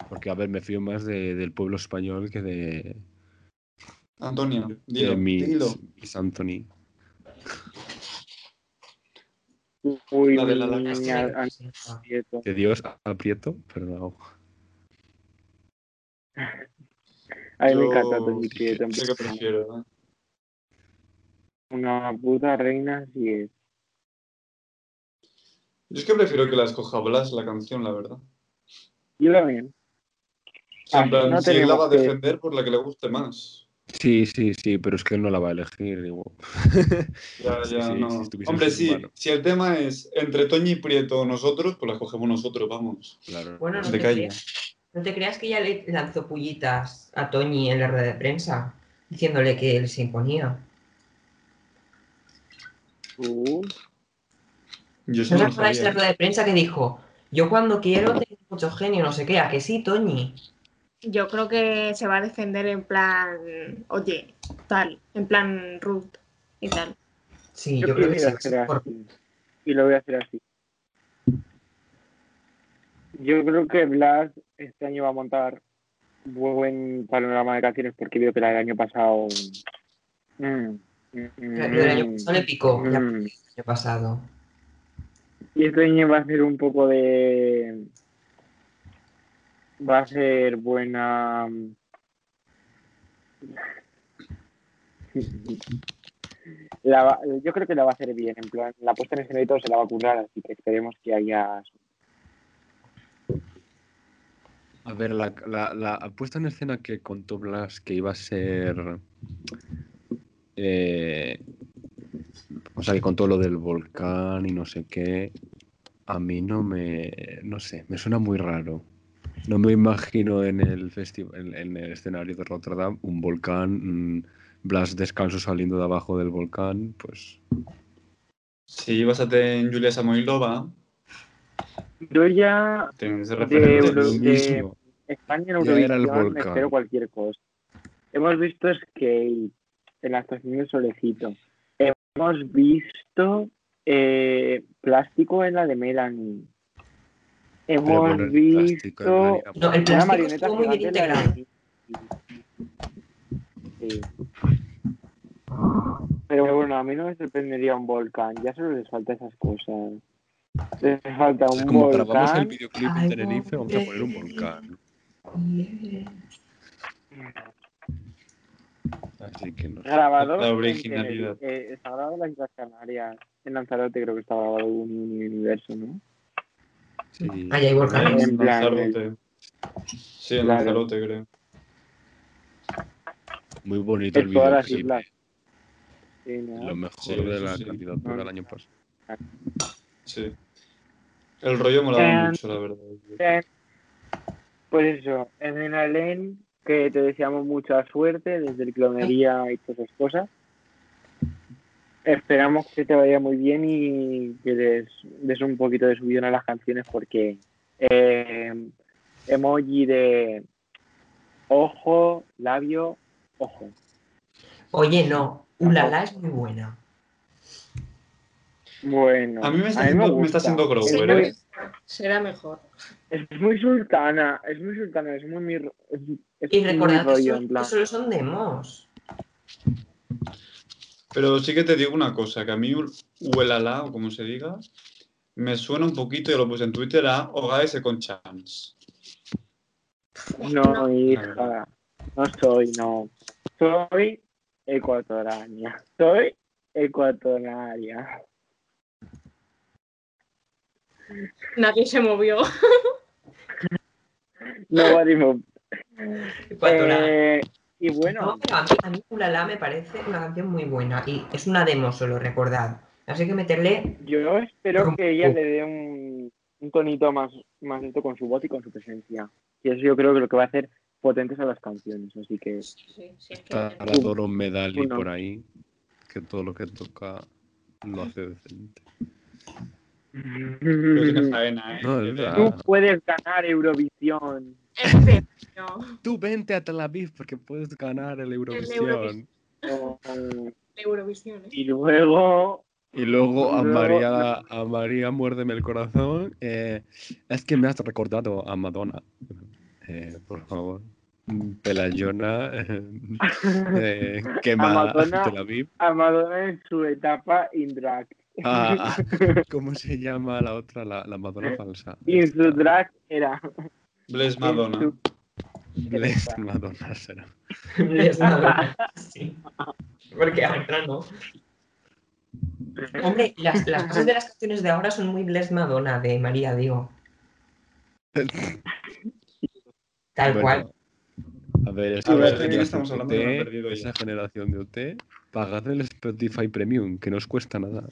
Porque, a ver, me fío más de- del pueblo español que de, Antonio, de dilo, Miss, dilo. Miss Anthony. Uy, La de la Dios aprieto, pero no. A mí me encanta Tony Quieto. sé que prefiero. ¿eh? Una puta reina sí es. Yo es que prefiero que la escoja Blas la canción, la verdad. Yo también. En plan, no si él la va a que- defender por la que le guste más. Sí, sí, sí, pero es que él no la va a elegir. Digo. Ya, ya, sí, no. si Hombre, sí, si el tema es entre Toñi y Prieto nosotros, pues la cogemos nosotros, vamos. Claro. Bueno, no te, creas, no te creas que ya le lanzó pullitas a Toñi en la rueda de prensa, diciéndole que él se imponía. Uh, Yo ¿No os acordáis de la rueda de prensa que dijo? Yo cuando quiero tengo mucho genio, no sé qué, a que sí, Toñi. Yo creo que se va a defender en plan, oye, tal, en plan Ruth y tal. Sí, yo yo, creo que sí. hacer Por- así. Y lo voy a hacer así. Yo creo que Blas este año va a montar buen panorama de canciones porque veo que la del año pasado. mm, mm, del año pasado le picó, ya mm. el año pasado. Y este año va a ser un poco de. Va a ser buena. Yo creo que la va a hacer bien, en plan, la puesta en escena y todo se la va a currar, así que esperemos que haya. A ver, la, la, la puesta en escena que contó Blas que iba a ser. eh, o sea, que contó lo del volcán y no sé qué. A mí no me. No sé, me suena muy raro. No me imagino en el festival, en, en el escenario de Rotterdam, un volcán, mm, Blas descanso saliendo de abajo del volcán, pues. Si básate en Julia Samoilova, Yo ya, tienes De. Euro- de-. España en Ya era el Eurovisión, me espero cualquier cosa. Hemos visto Skate en la actuación de Solecito. Hemos visto eh, Plástico en la de Melanie. Hemos bueno, visto No, el una plástico marioneta estuvo muy bien. Sí. Pero bueno, a mí no me sorprendería un volcán. Ya solo les falta esas cosas. Les falta un Como grabamos el volcán. videoclip en Tenerife, vamos a poner un volcán. Así que no sé. Grabado La originalidad. Eh, está grabado en las Islas Canarias. En Lanzarote creo que está grabado un universo, ¿no? Sí. Ahí hay volcanes. En Lanzarote. Sí, en Claro. Lanzarote, creo. Muy bonito el En todas las videoclip. islas. Sí, ¿no? Lo mejor Sí, de la sí. candidatura del año pasado. Sí. El rollo molaba mucho, la verdad. Pues eso, en Alen, que te deseamos mucha suerte desde el clonería y todas esas cosas. Esperamos que te vaya muy bien y que des, des un poquito de subidón a las canciones porque eh, emoji de ojo, labio, ojo. Oye, no, Ulala es muy buena. Bueno, A mí me está me haciendo- me está haciendo ¿eh? mejor, será mejor. Es muy sultana, es muy sultana, es muy es, es Y recordad que, son- solo son demos. Pero sí que te digo una cosa, que a mí Uelala, o como se diga, me suena un poquito, yo lo puse en Twitter, a Ogae con Chance. No, hija, no soy, no. Soy ecuatoriana. Soy ecuatoriana. Nadie se movió. No varimos. Eh, y No, bueno, pero a mí, a mí Ulala me parece una canción muy buena y es una demo solo, recordad. Así que meterle yo espero que ella le dé un, un tonito más, más alto con su voz y con su presencia. Y eso yo creo que lo que va a hacer potentes a las canciones. Así que Sí, sí, es que- por ahí, que todo lo que toca lo hace decente. Pero tiene faena, ¿eh? Tú puedes ganar Eurovisión. Tú vente a Tel Aviv porque puedes ganar el Eurovisión. Eurovisión. ¿eh? Y luego Y luego a Luego- María, a María muérdeme el corazón. eh, es que me has recordado a Madonna. Eh, por favor. Pelayona, eh, eh, quema. Tel Aviv. a Madonna en su etapa in drag. Ah, ah, ¿Cómo se llama la otra? La, la Madonna falsa. Y en su drag era. Bless Madonna. Bless Madonna será. Es Madonna, sí. Porque ahora no. Hombre, las, las bases de las canciones de ahora son muy Bless Madonna de María, digo. Tal Bueno, cual. ver, A esa ver, ¿de quién estamos hablando? Ya. esa generación de OT, pagad el Spotify Premium, que no os cuesta nada.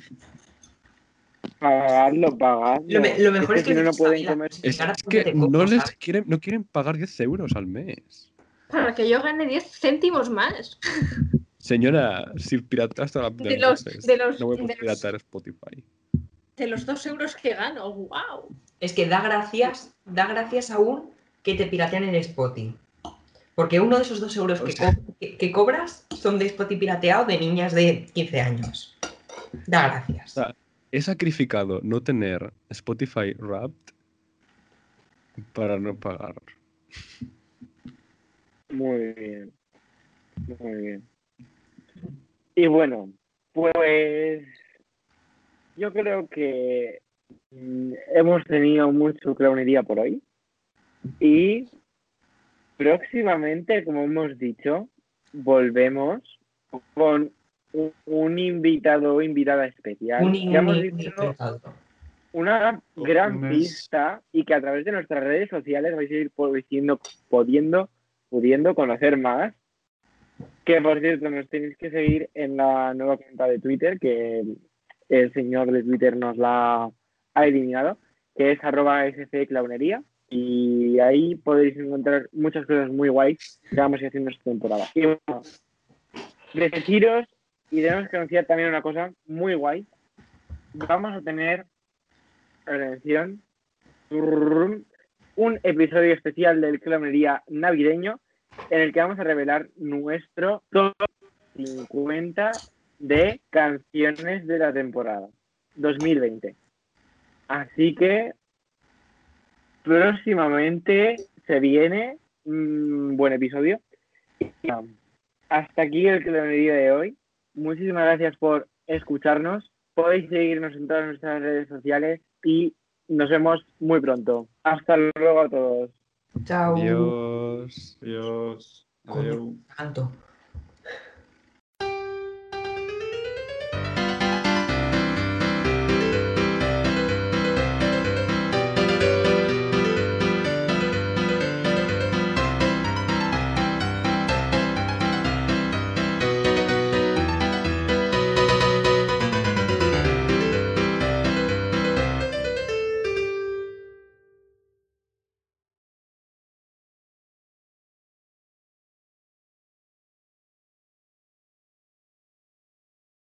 Pagadlo, pagadlo. Lo, me- lo mejor es que, no, no dices, pueden "Mira, comer. Es, ahora es ponte que coco", no les quieren, no quieren pagar 10 euros al mes. Para que yo gane 10 céntimos más. Señora, si piratas toda la De los- de los- no voy a de los- piratar Spotify. De los 2 euros que gano. ¡Wow! Es que da gracias, da gracias aún que te piratean el Spotify. Porque uno de esos dos euros que, co- que- que cobras son de Spotify pirateado de niñas de 15 años. Da gracias. sea, He sacrificado no tener Spotify Wrapped para no pagar. Muy bien. Muy bien. Y bueno, pues yo creo que mm, hemos tenido mucho clownería por hoy. Y próximamente, como hemos dicho, volvemos con un, un invitado o invitada especial. Un hemos un- dicho un- una gran Unas- pista y que a través de nuestras redes sociales vais a ir pudiendo, pudiendo, pudiendo conocer más. Que por cierto, nos tenéis que seguir en la nueva cuenta de Twitter, que el, el señor de Twitter nos la ha eliminado, que es arroba sclaunería. Y ahí podéis encontrar muchas cosas muy guays que vamos a ir haciendo esta temporada. Y bueno, deciros, y tenemos que anunciar también una cosa muy guay. Vamos a tener atención, un episodio especial del Clonería navideño en el que vamos a revelar nuestro top 50 de canciones de la temporada 2020. Así que próximamente se viene un buen episodio. Y, Hasta aquí el Clonería de hoy. Muchísimas gracias por escucharnos. Podéis seguirnos en todas nuestras redes sociales y nos vemos muy pronto. Hasta luego a todos. Chao. Adiós. Adiós. Coño, Adiós. tanto.